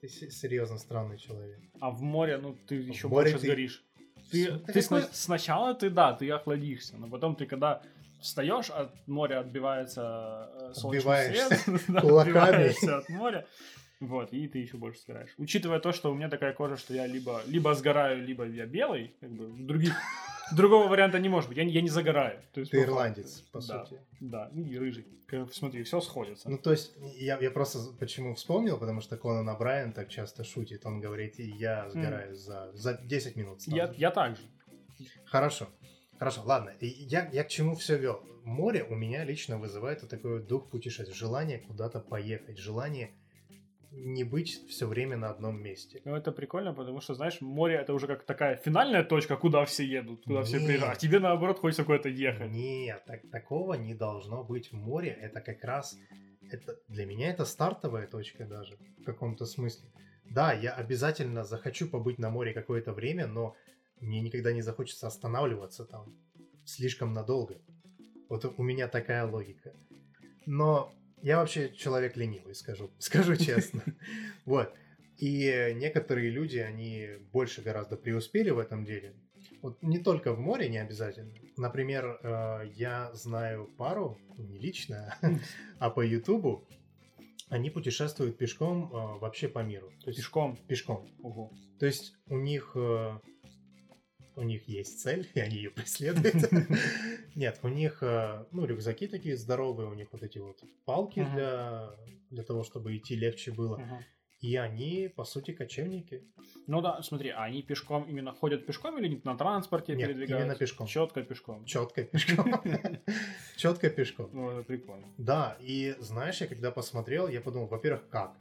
Ты се- серьезно странный человек. А в море, ну, ты еще море больше ты- сгоришь. Ты, ты ты сна- сначала ты, да, ты охладишься, но потом ты когда встаешь, от моря отбивается э, солнечный свет, да, отбиваешься от моря, вот, и ты еще больше сгораешь. Учитывая то, что у меня такая кожа, что я либо, либо сгораю, либо я белый, как бы, других, другого варианта не может быть, я, не- я не загораю. То есть, Ты по ирландец, по да, сути. Да, и рыжий. Смотри, все сходится. Ну, то есть, я, я просто почему вспомнил, потому что Конан Брайан так часто шутит. Он говорит, «И я сгораю за, за 10 минут. сразу». я, я так же. Хорошо. Хорошо, ладно. Я, я к чему все вел? Море у меня лично вызывает вот такой вот дух путешествия. Желание куда-то поехать. Желание не быть все время на одном месте. Ну, это прикольно, потому что, знаешь, море это уже как такая финальная точка, куда все едут, куда все Нет. приезжают. А тебе, наоборот, хочется куда-то ехать. Нет, так, такого не должно быть. Море это как раз... Это, для меня это стартовая точка даже, в каком-то смысле. Да, я обязательно захочу побыть на море какое-то время, но мне никогда не захочется останавливаться там слишком надолго. Вот у меня такая логика. Но я вообще человек ленивый, скажу, скажу честно. Вот. И некоторые люди, они больше гораздо преуспели в этом деле. Вот не только в море, не обязательно. Например, э, я знаю пару, не лично, а по Ютубу. Они путешествуют пешком э, вообще по миру. То есть Пешком. пешком. Ого. То есть у них э, у них есть цель, и они ее преследуют. Нет, у них э, ну рюкзаки такие здоровые, у них вот эти вот палки для для того, чтобы идти легче было. И они, по сути, кочевники. Ну да, смотри, а они пешком именно ходят пешком или на транспорте Нет, передвигаются? именно пешком. Четко пешком. Четко пешком. Четко пешком. Ну, это прикольно. Да, и знаешь, я когда посмотрел, я подумал, во-первых, как?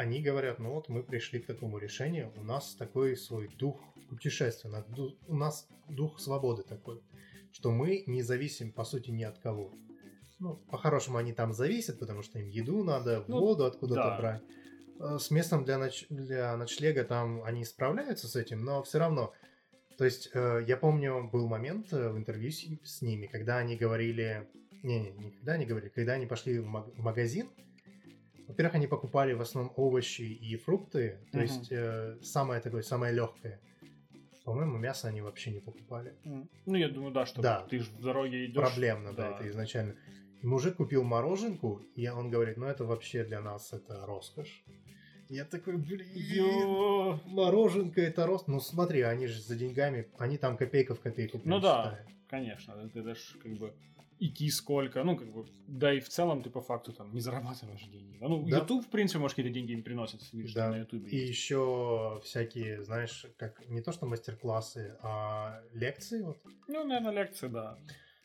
Они говорят, ну вот мы пришли к такому решению, у нас такой свой дух путешествия, у нас дух свободы такой, что мы не зависим, по сути, ни от кого. Ну, по-хорошему они там зависят, потому что им еду надо, Ну, воду откуда-то да. брать. Э, С местом для, ноч- для ночлега там они справляются с этим, но все равно. То есть э, я помню, был момент э, в интервью с, ними, когда они говорили... Не-не, не когда они говорили, когда они пошли в магазин, во-первых, они покупали в основном овощи и фрукты, то Мгм. есть э, самое такое, самое легкое. По-моему, мясо они вообще не покупали. М. Ну, я думаю, да, что Да. ты же в дороге идешь. Проблемно, да, да. это изначально. И мужик купил мороженку, и он говорит, ну это вообще для нас это роскошь. Я такой, блин, мороженка это рост. Ну смотри, они же за деньгами, они там копейка в копейку. Ну да. считают. Конечно, это даже как бы идти сколько, ну, как бы, да и в целом ты по факту там не зарабатываешь деньги. Ну, Да. YouTube, в принципе, может, какие-то деньги им приносит, видишь, Да. на YouTube И есть. еще всякие, знаешь, как не то что мастер-классы, а лекции. Вот. Ну, наверное, лекции, да.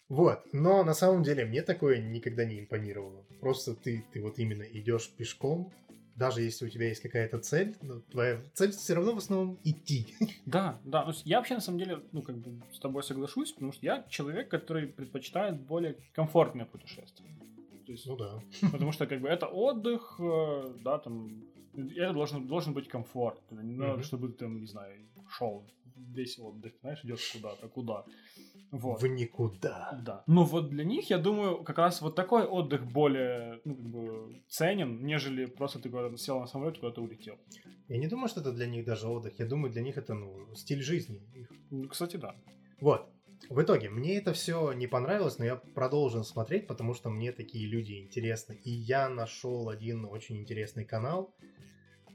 Вот, но на самом деле мне такое никогда не импонировало. Просто ты, ты вот именно идешь пешком, даже если у тебя есть какая-то цель, но твоя цель все равно в основном идти. Да, да. Ну, я вообще, на самом деле, ну, как бы с тобой соглашусь, потому что я человек, который предпочитает более комфортное путешествие. То есть, Ну да. Потому что, как бы, это отдых, э, да, там, это должен, должен быть комфорт. Не надо, Мгм. чтобы ты, там, не знаю, шел весь отдых, знаешь, идешь куда-то, куда. Вот. В никуда. Да. Ну вот для них, я думаю, как раз вот такой отдых более, ну, как бы, ценен, нежели просто ты куда-то сел на самолет и куда-то улетел. Я не думаю, что это для них даже отдых. Я думаю, для них это ну, стиль жизни. Ну, кстати, да. Вот. В итоге, мне это все не понравилось, но я продолжил смотреть, потому что мне такие люди интересны. И я нашел один очень интересный канал,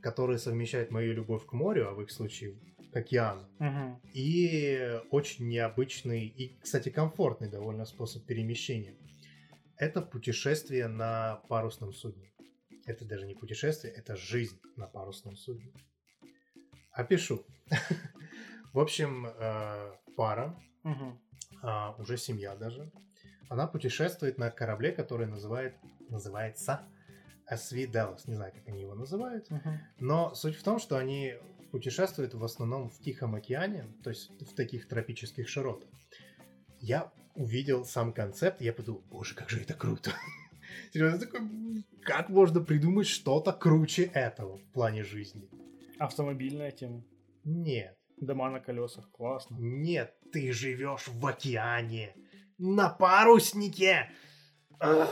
который совмещает мою любовь к морю, а в их случае океану, Мгм. и очень необычный и, кстати, комфортный довольно способ перемещения. Это путешествие на парусном судне. Это даже не путешествие, это жизнь на парусном судне. Опишу. В общем, э, пара, а, уже семья даже, она путешествует на корабле, который называет, называется SV Dallas. Не знаю, как они его называют. Но суть в том, что они путешествуют в основном в Тихом океане, то есть в таких тропических широтах. Я увидел сам концепт, я подумал, боже, как же это круто. Серьезно, такой, «М, как можно придумать что-то круче этого в плане жизни? Автомобильная тема. Нет, Дома на колесах, классно. нет, ты живешь в океане, на паруснике. А!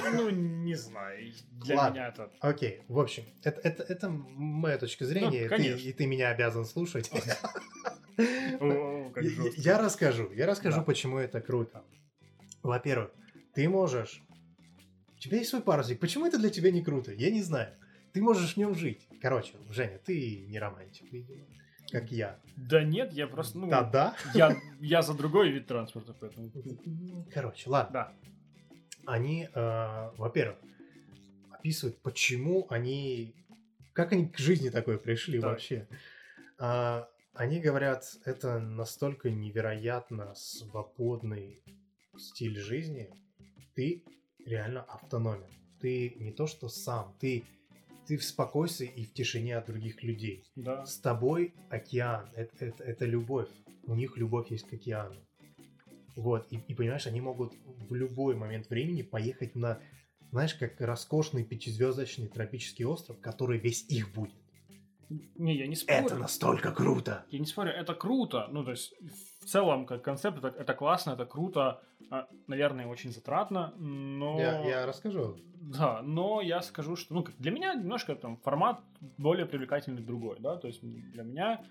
Ну, не знаю. Для Ладно. меня это... Окей, в общем, это, это, это моя точка зрения, и ты- и ты меня обязан слушать. О, Я- расскажу, я расскажу, Да. почему это круто. Во-первых, ты можешь... У тебя есть свой парусник, почему это для тебя не круто? Я не знаю. Ты можешь в нем жить. Короче, Женя, ты не романтик, видимо, как я. Да нет, я просто... Ну, Да-да. я, я за другой вид транспорта, поэтому... Короче, ладно. Да. Они, э, во-первых, описывают, почему они... Как они к жизни такой пришли Так. вообще. А, они говорят, это настолько невероятно свободный стиль жизни. Ты реально автономен. Ты не то что сам, ты, ты в спокойствии и в тишине от других людей. Да. С тобой океан, это, это, это любовь. У них любовь есть к океану. Вот, и, и понимаешь, они могут в любой момент времени поехать на, знаешь, как роскошный пятизвездочный тропический остров, который весь их будет. Не, я не спорю. Это настолько круто! Я не спорю, это круто. Ну, то есть, в целом, как концепт, это, это классно, это круто. А, Наверное, очень затратно, но... Я, я расскажу. Да, но я скажу, что ну, для меня немножко там формат более привлекательный другой, да, то есть для меня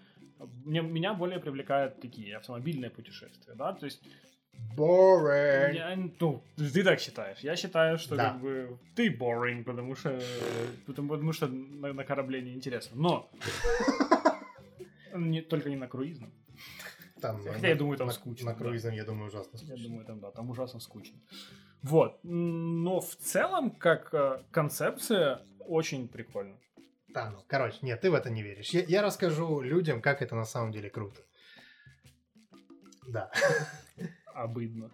мне, меня более привлекают такие автомобильные путешествия, да, то есть Boring! я, ну, ты так считаешь, я считаю, что Да. как бы ты boring, потому что потому, потому что на, на корабле неинтересно, но не, только не на круизном, Там, Хотя я думаю, там на, скучно, На да. круизном, я думаю, ужасно я скучно. думаю, там, да, там ужасно скучно. Вот, но в целом, как э, концепция, очень прикольно. Да, ну, короче, нет, ты в это не веришь. Я, я расскажу людям, как это на самом деле круто. Да. Обыдно.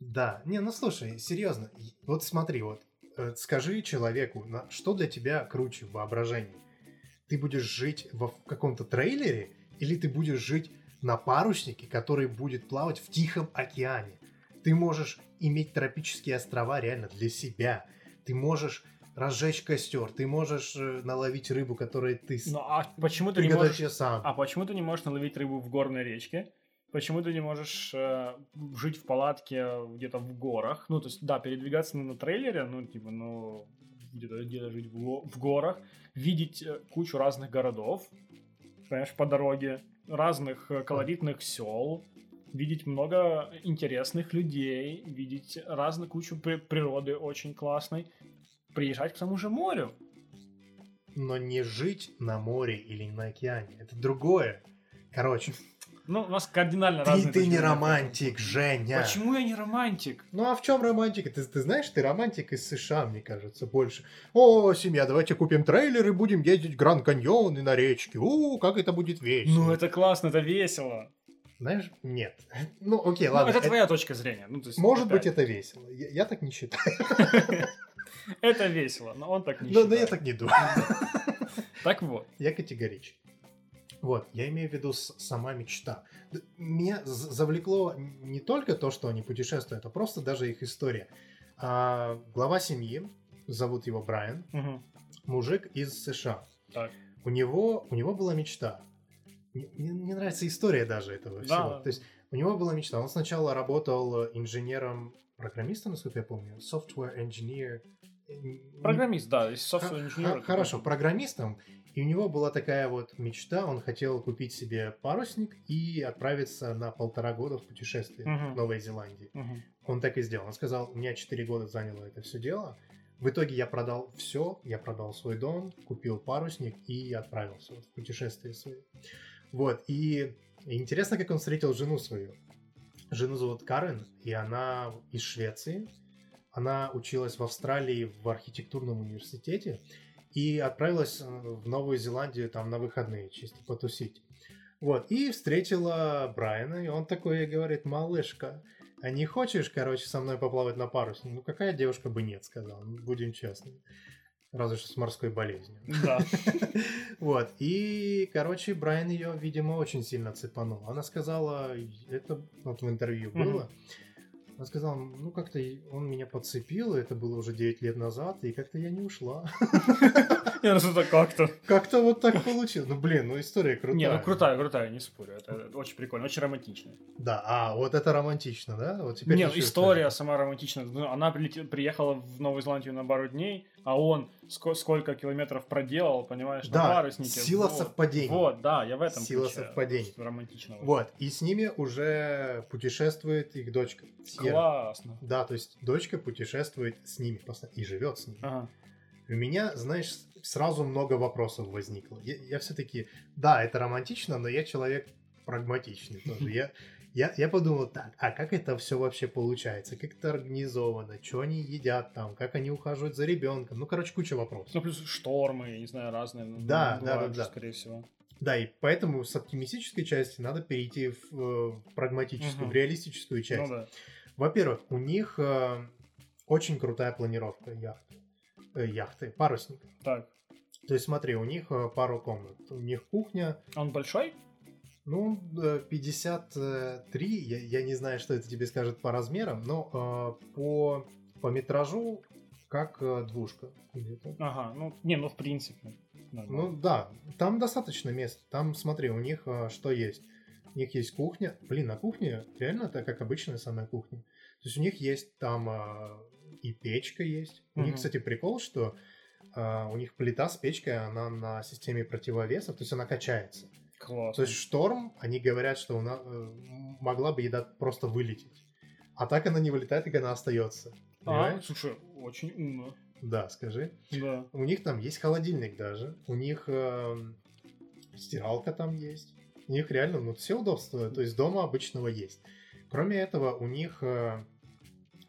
Да, не, ну слушай, серьезно, вот смотри, вот э, скажи человеку, что для тебя круче в воображении? Ты будешь жить во, в каком-то трейлере или ты будешь жить на паруснике, который будет плавать в Тихом океане? Ты можешь иметь тропические острова реально для себя. Ты можешь разжечь костер, ты можешь э, наловить рыбу, которую ты Ну а почему ты не можешь... сам. А почему ты не можешь наловить рыбу в горной речке? Почему ты не можешь э, жить в палатке где-то в горах? Ну, то есть, да, передвигаться ну, на трейлере, ну, типа, ну, где-то где жить в, го- в горах, видеть э, кучу разных городов, понимаешь, по дороге, разных э, колоритных сел, видеть много интересных людей, видеть разную кучу при- природы очень классной, приезжать к тому же морю. Но не жить на море или на океане. Это другое. Короче, Ну, у нас кардинально ты, разные ты не романтик, Женя. Почему я не романтик? Ну а в чем романтика? Ты, ты знаешь, ты романтик из США, мне кажется, больше. О, семья, давайте купим трейлер и будем ездить в Гранд Каньон и на речке. У, как это будет весело. Ну, это классно, это весело. Знаешь, нет. Ну, окей, Ну, ладно. это это- твоя точка зрения. Ну, то есть, Может опять. быть, это весело. Я, я так не считаю. Это весело, но он так не Но, но считает. я так не думаю. Так вот. Я категоричен. Вот, я имею в виду сама мечта. Меня завлекло не только то, что они путешествуют, а просто даже их история. А, глава семьи, зовут его Брайан, Мгм. мужик из США. Так. У него, у него была мечта. Мне, мне- мне нравится история даже этого Да. всего. То есть у него была мечта. Он сначала работал инженером, программистом, насколько я помню, software engineer. Программист, да, х- engineer. Хорошо, программистом. И у него была такая вот мечта, он хотел купить себе парусник и отправиться на полтора года в путешествие Мгм. в Новой Зеландии. Мгм. Он так и сделал. Он сказал, у меня 4 года заняло это все дело. В итоге я продал все, я продал свой дом, купил парусник и отправился вот в путешествие свое. Вот, и интересно, как он встретил жену свою. Жену зовут Карен, и она из Швеции. Она училась в Австралии в архитектурном университете и отправилась э, в Новую Зеландию там на выходные, чисто потусить. Вот, и встретила Брайана, и он такой ей говорит, малышка, а не хочешь, короче, со мной поплавать на паруснике? Ну, какая девушка бы нет, сказал, он, будем честными. Разве что с морской болезнью. Да. Вот, и, короче, Брайан ее, видимо, очень сильно цепанул. Она сказала, это вот в интервью было, она сказала, ну, как-то он меня подцепил, это было уже 9 лет назад, и как-то я не ушла. Ну что-то как-то. Как-то вот так получилось. Ну, блин, ну история крутая. Не, ну крутая, крутая, не спорю. Это очень прикольно, очень романтично. Да, а, вот это романтично, да? Вот теперь Не, история сама романтичная. Ну, Она прилетела, приехала в Новую Зеландию на пару дней, а он ско- сколько километров проделал, понимаешь, на Да, паруснике. сила Вот. совпадений. Вот, да, я в этом Сила ключе. совпадений. Романтичного. Вот, и с ними уже путешествует их дочка. Сьерра. Классно. Да, то есть дочка путешествует с ними и живет с ними. Ага. У меня, знаешь, сразу много вопросов возникло. Я, все-таки, да, это романтично, но я человек прагматичный тоже. Я, я, я подумал, так, а как это все вообще получается? Как это организовано? Что они едят там? Как они ухаживают за ребенком? Ну, короче, куча вопросов. Ну, плюс штормы, я не знаю, разные. ну, Да, да, бывают, да, да. Скорее всего. Да, и поэтому с оптимистической части надо перейти в, э, в прагматическую, Мгм. в реалистическую часть. Ну да. Во-первых, у них э, очень крутая планировка яхты, э, яхты, парусника. Так. То есть смотри, у них э, пару комнат. У них кухня, Он большой? Ну, э, 53, я, я не знаю, что это тебе скажет по размерам, но э, по, по метражу как э, двушка. где-то. Ага, ну, не, ну, в принципе. нормально. Ну да, там достаточно места. Там, смотри, у них э, что есть? У них есть кухня. Блин, на кухне реально это как обычная самая кухня. То есть у них есть там э, и печка есть. У них, Мгм. кстати, прикол, что э, у них плита с печкой, она на системе противовесов, то есть она качается. Классно. То есть шторм, они говорят, что у нас, могла бы еда просто вылететь. А так она не вылетает, и она остается. а, слушай, очень умно. Да, скажи. Да. У них там есть холодильник даже. У них эм, стиралка там есть. У них реально, ну, все удобства, то есть дома обычного есть. Кроме этого, у них э,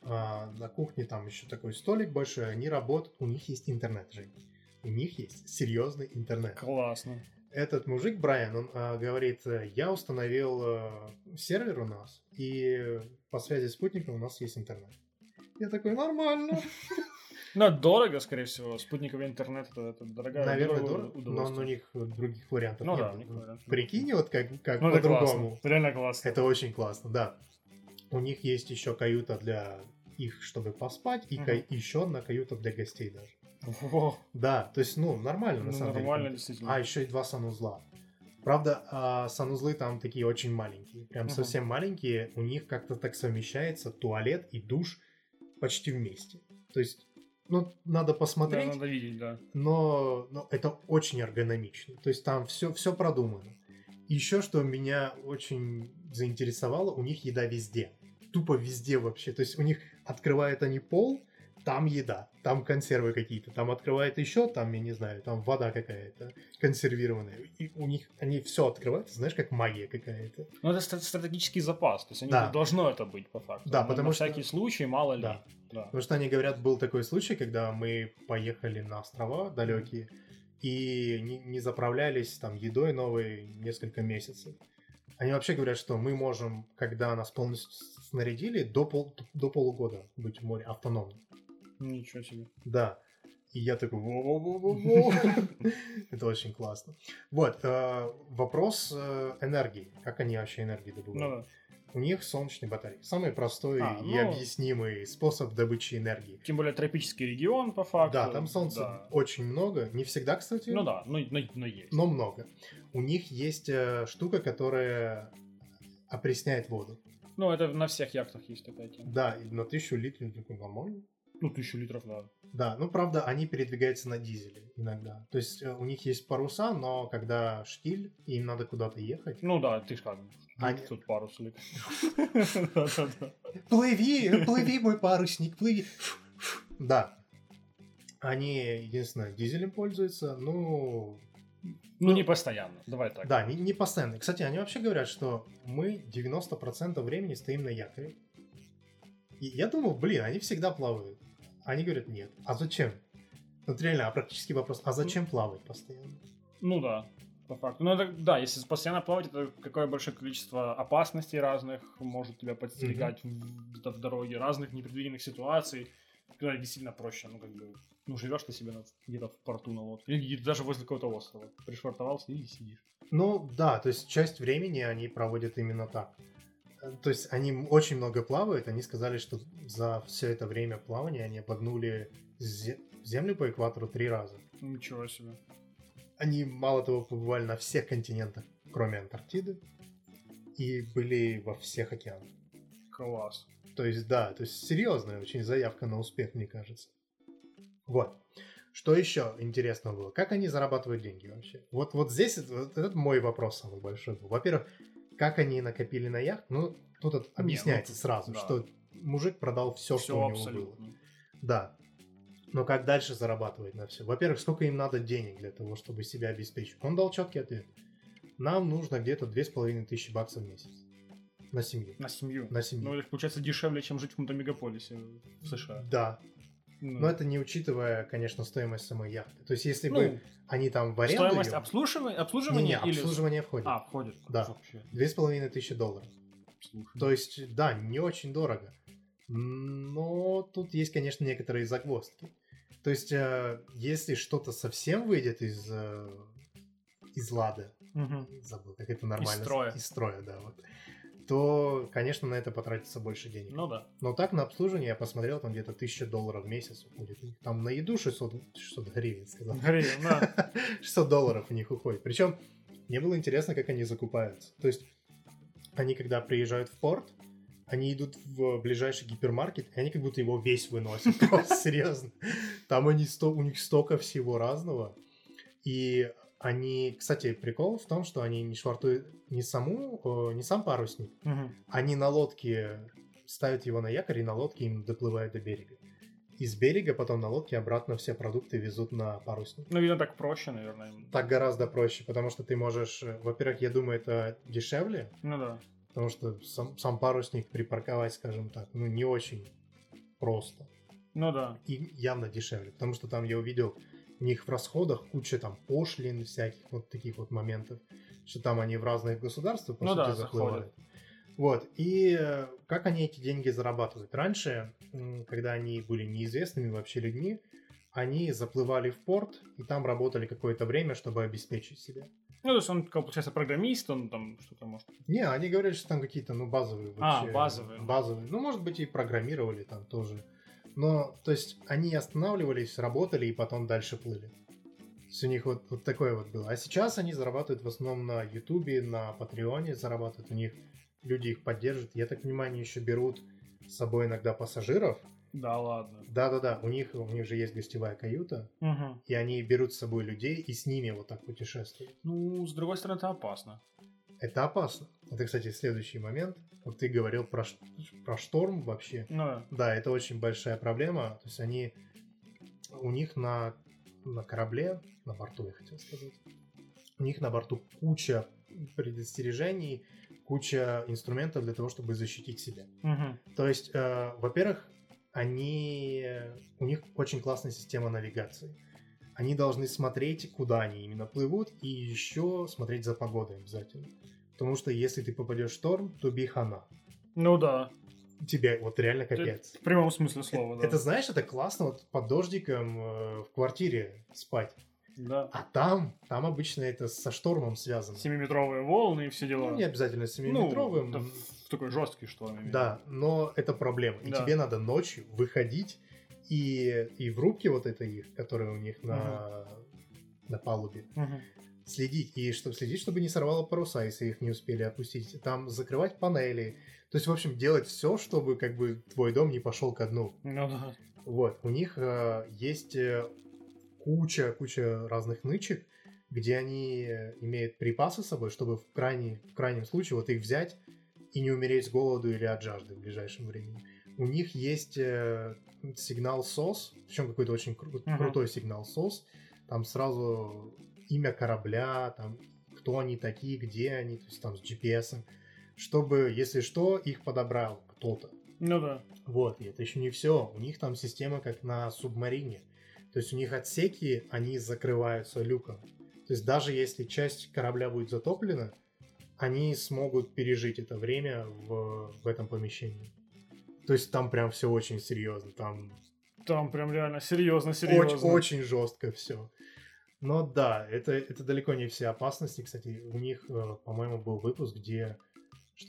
а, на кухне там еще такой столик большой, они работают, у них есть интернет, Жень. У них есть серьезный интернет. Классно. Этот мужик, Брайан, он а, говорит, э, я установил э, сервер у нас, и по связи с спутником у нас есть интернет. Я такой, нормально. Ну, это дорого, скорее всего. Спутниковый интернет это, это дорогая Наверное, дорого, но у них других вариантов Ну нет. да, у них вариантов нет. Прикинь, вот как, как Ну, по-другому. классно. Реально классно. Это очень классно, да. У них есть еще каюта для их, чтобы поспать, и Мгм. ка- еще одна каюта для гостей даже. Во, Да, то есть, ну, нормально на ну, самом нормально, деле. действительно. А, еще и два санузла. Правда, а, санузлы там такие очень маленькие. Прям Мгм. совсем маленькие. У них как-то так совмещается туалет и душ почти вместе. То есть, ну, надо Да, посмотреть, надо видеть, да. но, но это очень эргономично. То есть там все, все продумано. Еще что меня очень заинтересовало, у них еда везде. Тупо везде вообще. То есть у них открывают они пол, там еда, там консервы какие-то, там открывает еще, там, я не знаю, там вода какая-то консервированная. И у них они все открывают, знаешь, как магия какая-то. Ну, это стра- стратегический запас, то есть у них Да. должно это быть, по факту. Да, На- потому на что- всякий случай, мало ли. Да. Да. Потому что они говорят, был такой случай, когда мы поехали на острова далекие и не, не заправлялись там едой новой несколько месяцев. Они вообще говорят, что мы можем, когда нас полностью снарядили, до, пол, до полугода быть в море автономно. Ничего себе. Да. И я такой, «Во-во-во-во-во». это очень классно. Вот, э, вопрос э, энергии. Как они вообще энергию Ну добывают? да. У них солнечные батарейки. Самый простой А, и ну. объяснимый способ добычи энергии. Тем более тропический регион, по факту. Да, там солнца Да. очень много. Не всегда, кстати, Ну да, но, но, но есть. но много. У них есть э, штука, которая опресняет воду. Ну, это на всех яхтах есть такая тема. Да, и на тысячу литров такой нормально. Ну, тысячу литров, да. Да, ну правда, они передвигаются на дизеле иногда. То есть э, у них есть паруса, но когда штиль, им надо куда-то ехать. Ну да, ты ж как, Они- тут парус. Плыви, плыви, мой парусник, плыви. Да. Они, единственное, дизелем пользуются. Ну, Ну, не постоянно, давай так. Да, не, не постоянно. Кстати, они вообще говорят, что мы 90% времени стоим на якоре. И я думал, блин, они всегда плавают. Они говорят, нет. А зачем? Вот реально, а практический вопрос, а зачем плавать постоянно? Ну да, по факту. Ну это, да, если постоянно плавать, это какое большое количество опасностей разных может тебя подстерегать в- где-то в дороге, разных непредвиденных ситуаций, когда действительно проще, ну как бы, ну живешь ты себе на- где-то в порту на лодке, или даже возле какого-то острова, пришвартовался и сидишь. Ну, да, то есть часть времени они проводят именно так. То есть они очень много плавают. Они сказали, что за все это время плавания они обогнули зе- землю по экватору три раза. Ничего себе. Они, мало того, побывали на всех континентах, кроме Антарктиды, и были во всех океанах. Класс. То есть, да, то есть серьезная очень заявка на успех, мне кажется. Вот. Что еще интересно было? Как они зарабатывают деньги вообще? Вот, вот здесь вот этот мой вопрос самый большой был. Во-первых, как они накопили на яхт? Ну, тут это объясняется тут, сразу, да. что мужик продал все, Все что у него было. абсолютно. Да. Но как дальше зарабатывать на все? Во-первых, сколько им надо денег для того, чтобы себя обеспечить? Он дал четкий ответ. Нам нужно где-то 2500 баксов в месяц. На семью. На семью. На семью. Ну, это получается дешевле, чем жить в каком-то мегаполисе в США. Да. Ну, Но это не учитывая, конечно, стоимость самой яхты. То есть, если ну, бы они там в аренду стоимость её- обслуживания, Не, обслуживания не, или... обслуживание входит. А, входит. Да. Две с половиной тысячи долларов. Слушай. То есть, да, не очень дорого. Но тут есть, конечно, некоторые загвоздки. То есть, э, если что-то совсем выйдет из, э, из лада, Мгм. забыл, как это нормально. строя. Из строя, да, вот. То, конечно, на это потратится больше денег. Ну да. Но так на обслуживание я посмотрел, там где-то 1000 долларов в месяц уходит. Там на еду 600, 600 гривен, сказал. Гривен, да. 600 долларов у них уходит. Причем мне было интересно, как они закупаются. То есть они, когда приезжают в порт, они идут в ближайший гипермаркет, и они как будто его весь выносят. Просто серьезно. Там они сто, у них столько всего разного. И они, кстати, прикол в том, что они не швартуют не саму, не сам парусник, Мгм. они на лодке ставят его на якорь, и на лодке им доплывают до берега. Из берега потом на лодке обратно все продукты везут на парусник. Ну, видно, так проще, наверное. Так гораздо проще, потому что ты можешь... э, Во-первых, я думаю, это дешевле, Ну да. потому что сам, сам парусник припарковать, скажем так, ну не очень просто. Ну да. И явно дешевле, потому что там я увидел у них в расходах куча там пошлин, всяких вот таких вот моментов, что там они в разных государствах, по Ну сути, да, заплывают. Вот, и э, как они эти деньги зарабатывают? Раньше, когда они были неизвестными вообще людьми, они заплывали в порт и там работали какое-то время, чтобы обеспечить себя. Ну, то есть он, как, получается, программист, он там что-то может... Не, они говорят, что там какие-то, ну, базовые А, вообще. базовые. Базовые. Ну, может быть, и программировали там тоже. Но, то есть, они останавливались, работали и потом дальше плыли. То есть, у них вот, вот такое вот было. А сейчас они зарабатывают в основном на Ютубе, на Патреоне зарабатывают. У них люди их поддерживают. Я так понимаю, они еще берут с собой иногда пассажиров. Да, ладно. Да-да-да, у них, у них же есть гостевая каюта, Мгм. и они берут с собой людей и с ними вот так путешествуют. Ну, с другой стороны, это опасно. Это опасно. Это, кстати, следующий момент. Вот ты говорил про, про шторм вообще. Ну, да. Да, это очень большая проблема. То есть они... У них на, на корабле, на борту, я хотел сказать, у них на борту куча предостережений, куча инструментов для того, чтобы защитить себя. Мгм. То есть, э, во-первых, они... У них очень классная система навигации. Они должны смотреть, куда они именно плывут, и еще смотреть за погодой обязательно. Потому что если ты попадешь в шторм, то бихана. Ну да. Тебе вот реально капец. В прямом смысле слова, да. Это знаешь, это классно вот под дождиком э, в квартире спать. Да. А там, там обычно это со штормом связано. Семиметровые волны и все дела. Ну, не обязательно Ну, 7-метровым. да, в такой жесткий шторм. Да, но это проблема. И Да. тебе надо ночью выходить и, и в рубке вот этой их, которая у них на, на палубе, Мгм. следить. И чтобы следить, чтобы не сорвало паруса, если их не успели опустить. Там закрывать панели. То есть, в общем, делать все, чтобы как бы твой дом не пошел ко дну. Ну да. Вот, у них э, есть э, куча, куча разных нычек, где они э, имеют припасы с собой, чтобы в, крайней, в крайнем случае вот их взять и не умереть с голоду или от жажды в ближайшем времени. У них есть э, сигнал SOS, причем какой-то очень кру- Мгм. крутой сигнал SOS. Там сразу имя корабля, там кто они такие, где они, то есть там с GPS, чтобы, если что, их подобрал кто-то. Ну да. Вот, и это еще не все. У них там система как на субмарине. То есть у них отсеки, они закрываются люком. То есть даже если часть корабля будет затоплена, они смогут пережить это время в, в этом помещении. То есть там прям все очень серьезно. Там Там прям реально серьезно, очень, серьезно. очень жестко все. Но да, это, это далеко не все опасности. Кстати, у них, э, по-моему, был выпуск, где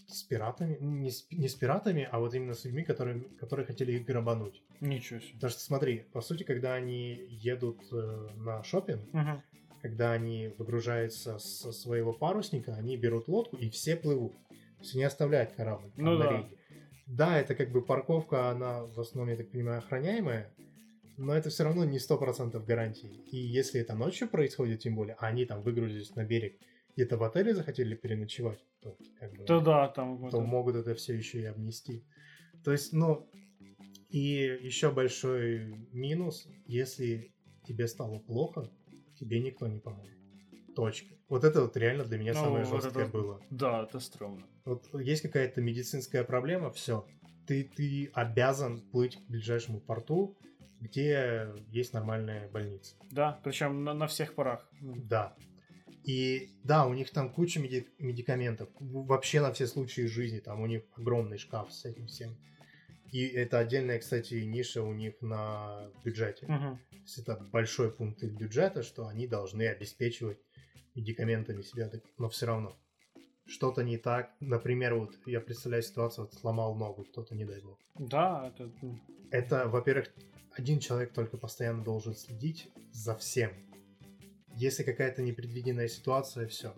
с пиратами, не с, не с пиратами, а вот именно с людьми, которые, которые хотели их грабануть. Ничего себе. Потому что смотри, по сути, когда они едут э, на шопинг, Мгм. когда они выгружаются со своего парусника, они берут лодку и все плывут. То есть не оставляют корабль Ну на да. рейде. Да, это как бы парковка, она в основном, я так понимаю, охраняемая, но это все равно не 100% гарантии. И если это ночью происходит, тем более, а они там выгрузились на берег, где-то в отеле захотели переночевать, то, как бы, Да да, там... то это- могут это все еще и обнести. То есть, ну, и еще большой минус, если тебе стало плохо, тебе никто не поможет. Точка. Вот это вот реально для меня Ну, самое вот жесткое это- было. Да, это стрёмно. Вот есть какая-то медицинская проблема, все. Ты, ты обязан плыть к ближайшему порту, где есть нормальная больница. Да, причем на, на всех парах. Да. И да, у них там куча меди- медикаментов. Вообще на все случаи жизни. Там у них огромный шкаф с этим всем. И это отдельная, кстати, ниша у них на бюджете. Мгм. То есть это большой пункт их бюджета, что они должны обеспечивать медикаментами себя. Но все равно. Что-то не так. Например, вот я представляю ситуацию, вот сломал ногу кто-то, не дай бог. Да, это... м, Это, во-первых, один человек только постоянно должен следить за всем. Если какая-то непредвиденная ситуация, все.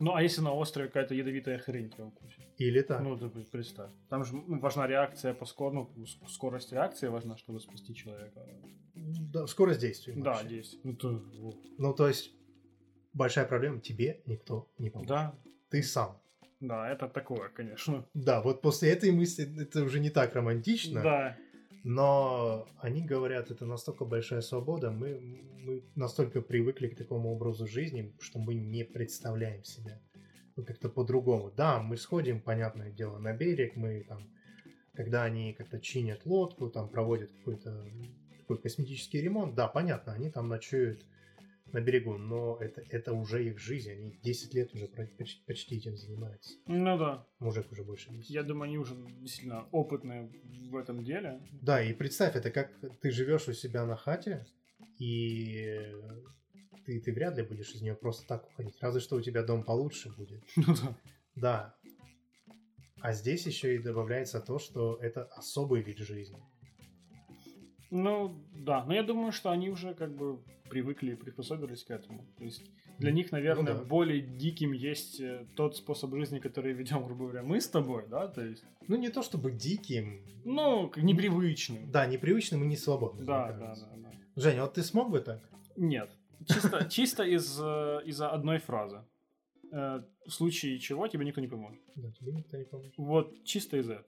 Ну, а если на острове какая-то ядовитая хрень тебя укусит? Или так. Ну, ты представь. Там же ну, важна реакция по скор... ну, ск- скорость реакции важна, чтобы спасти человека. Да, скорость действия. Да, вообще. действие. Ну, то... Ну, то есть, большая проблема, тебе никто не поможет. Да, Ты сам. да, это такое, конечно. Да, вот после этой мысли это уже не так романтично. Да. Но они говорят, это настолько большая свобода, мы, мы настолько привыкли к такому образу жизни, что мы не представляем себя ну, как-то по-другому. Да, мы сходим, понятное дело, на берег, мы там, когда они как-то чинят лодку, там проводят какой-то такой косметический ремонт, да, понятно, они там ночуют на берегу, но это, это уже их жизнь, они 10 лет уже почти, почти этим занимаются. Ну да. Мужик уже больше 10. Я думаю, они уже действительно опытные в этом деле. Да, и представь, это как ты живешь у себя на хате, и ты, ты вряд ли будешь из нее просто так уходить. Разве что у тебя дом получше будет. Ну да. Да. А здесь еще и добавляется то, что это особый вид жизни. Ну, да. Но я думаю, что они уже как бы привыкли и приспособились к этому. То есть для них, наверное, Ну да. более диким есть э, тот способ жизни, который ведем, грубо говоря, мы с тобой, да, то есть, Ну, не то чтобы диким. ну, непривычным. Да, непривычным и не свободным. Да, да, да, да. Женя, вот ты смог бы так? Нет. Чисто, чисто из, э, из-за одной фразы. Э, В случае чего тебе никто не поможет. Да, тебе никто не поможет. Вот чисто из-за этого.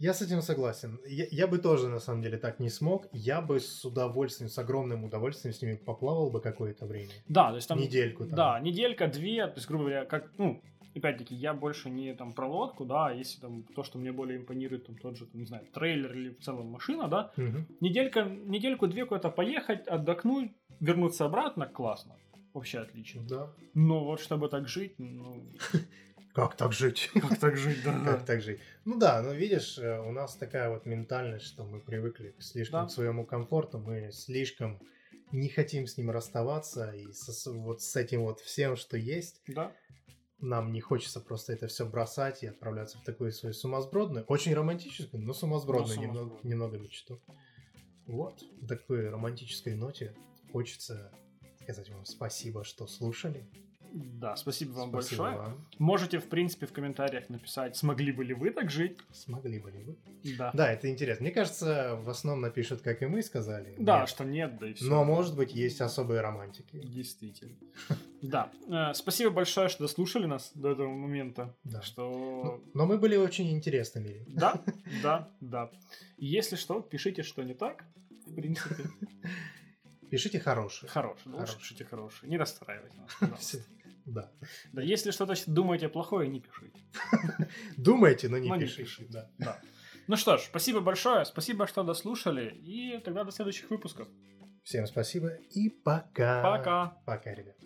Я с этим согласен. Я, я бы тоже, на самом деле, так не смог. Я бы с удовольствием, с огромным удовольствием с ними поплавал бы какое-то время. Да, то есть там... Недельку там. Да, неделька, две, то есть, грубо говоря, как, ну, опять-таки, я больше не там про лодку, да, а если там то, что мне более импонирует, там тот же, там, не знаю, трейлер или в целом машина, да, Мгм. неделька, недельку-две куда-то поехать, отдохнуть, вернуться обратно, классно. Вообще отлично. Да. Но вот чтобы так жить, ну, Как так жить? как так жить, да. Как так жить? Ну да, но видишь, э, у нас такая вот ментальность, что мы привыкли к слишком Да. к своему комфорту, мы слишком не хотим с ним расставаться, и со- вот с этим вот всем, что есть, Да, нам не хочется просто это все бросать и отправляться в такую свою сумасбродную, очень романтическую, но сумасбродную Но немного, сумасбродную. немного мечту. Вот, в такой романтической ноте хочется сказать вам спасибо, что слушали. Да, спасибо вам Спасибо большое. вам. Можете, в принципе, в комментариях написать, смогли бы ли вы так жить. Смогли бы ли вы? Да. Да, это интересно. Мне кажется, в основном напишут, как и мы сказали. Да, Нет. что нет, да и все. Но, может быть, есть особые романтики. Действительно. Да. Э, Спасибо большое, что дослушали нас до этого момента. Да. Что... Но мы были очень интересными. Да, да, да. Если что, пишите, что не так. В принципе, Пишите хорошие. хороший. Лучше пишите хороший. Не расстраивайте нас, пожалуйста. Да. Да, если что-то думаете плохое, не пишите. Думайте, но не пишите. Да. Ну что ж, спасибо большое. Спасибо, что дослушали. И тогда до следующих выпусков. Всем спасибо и пока. Пока. Пока, ребят.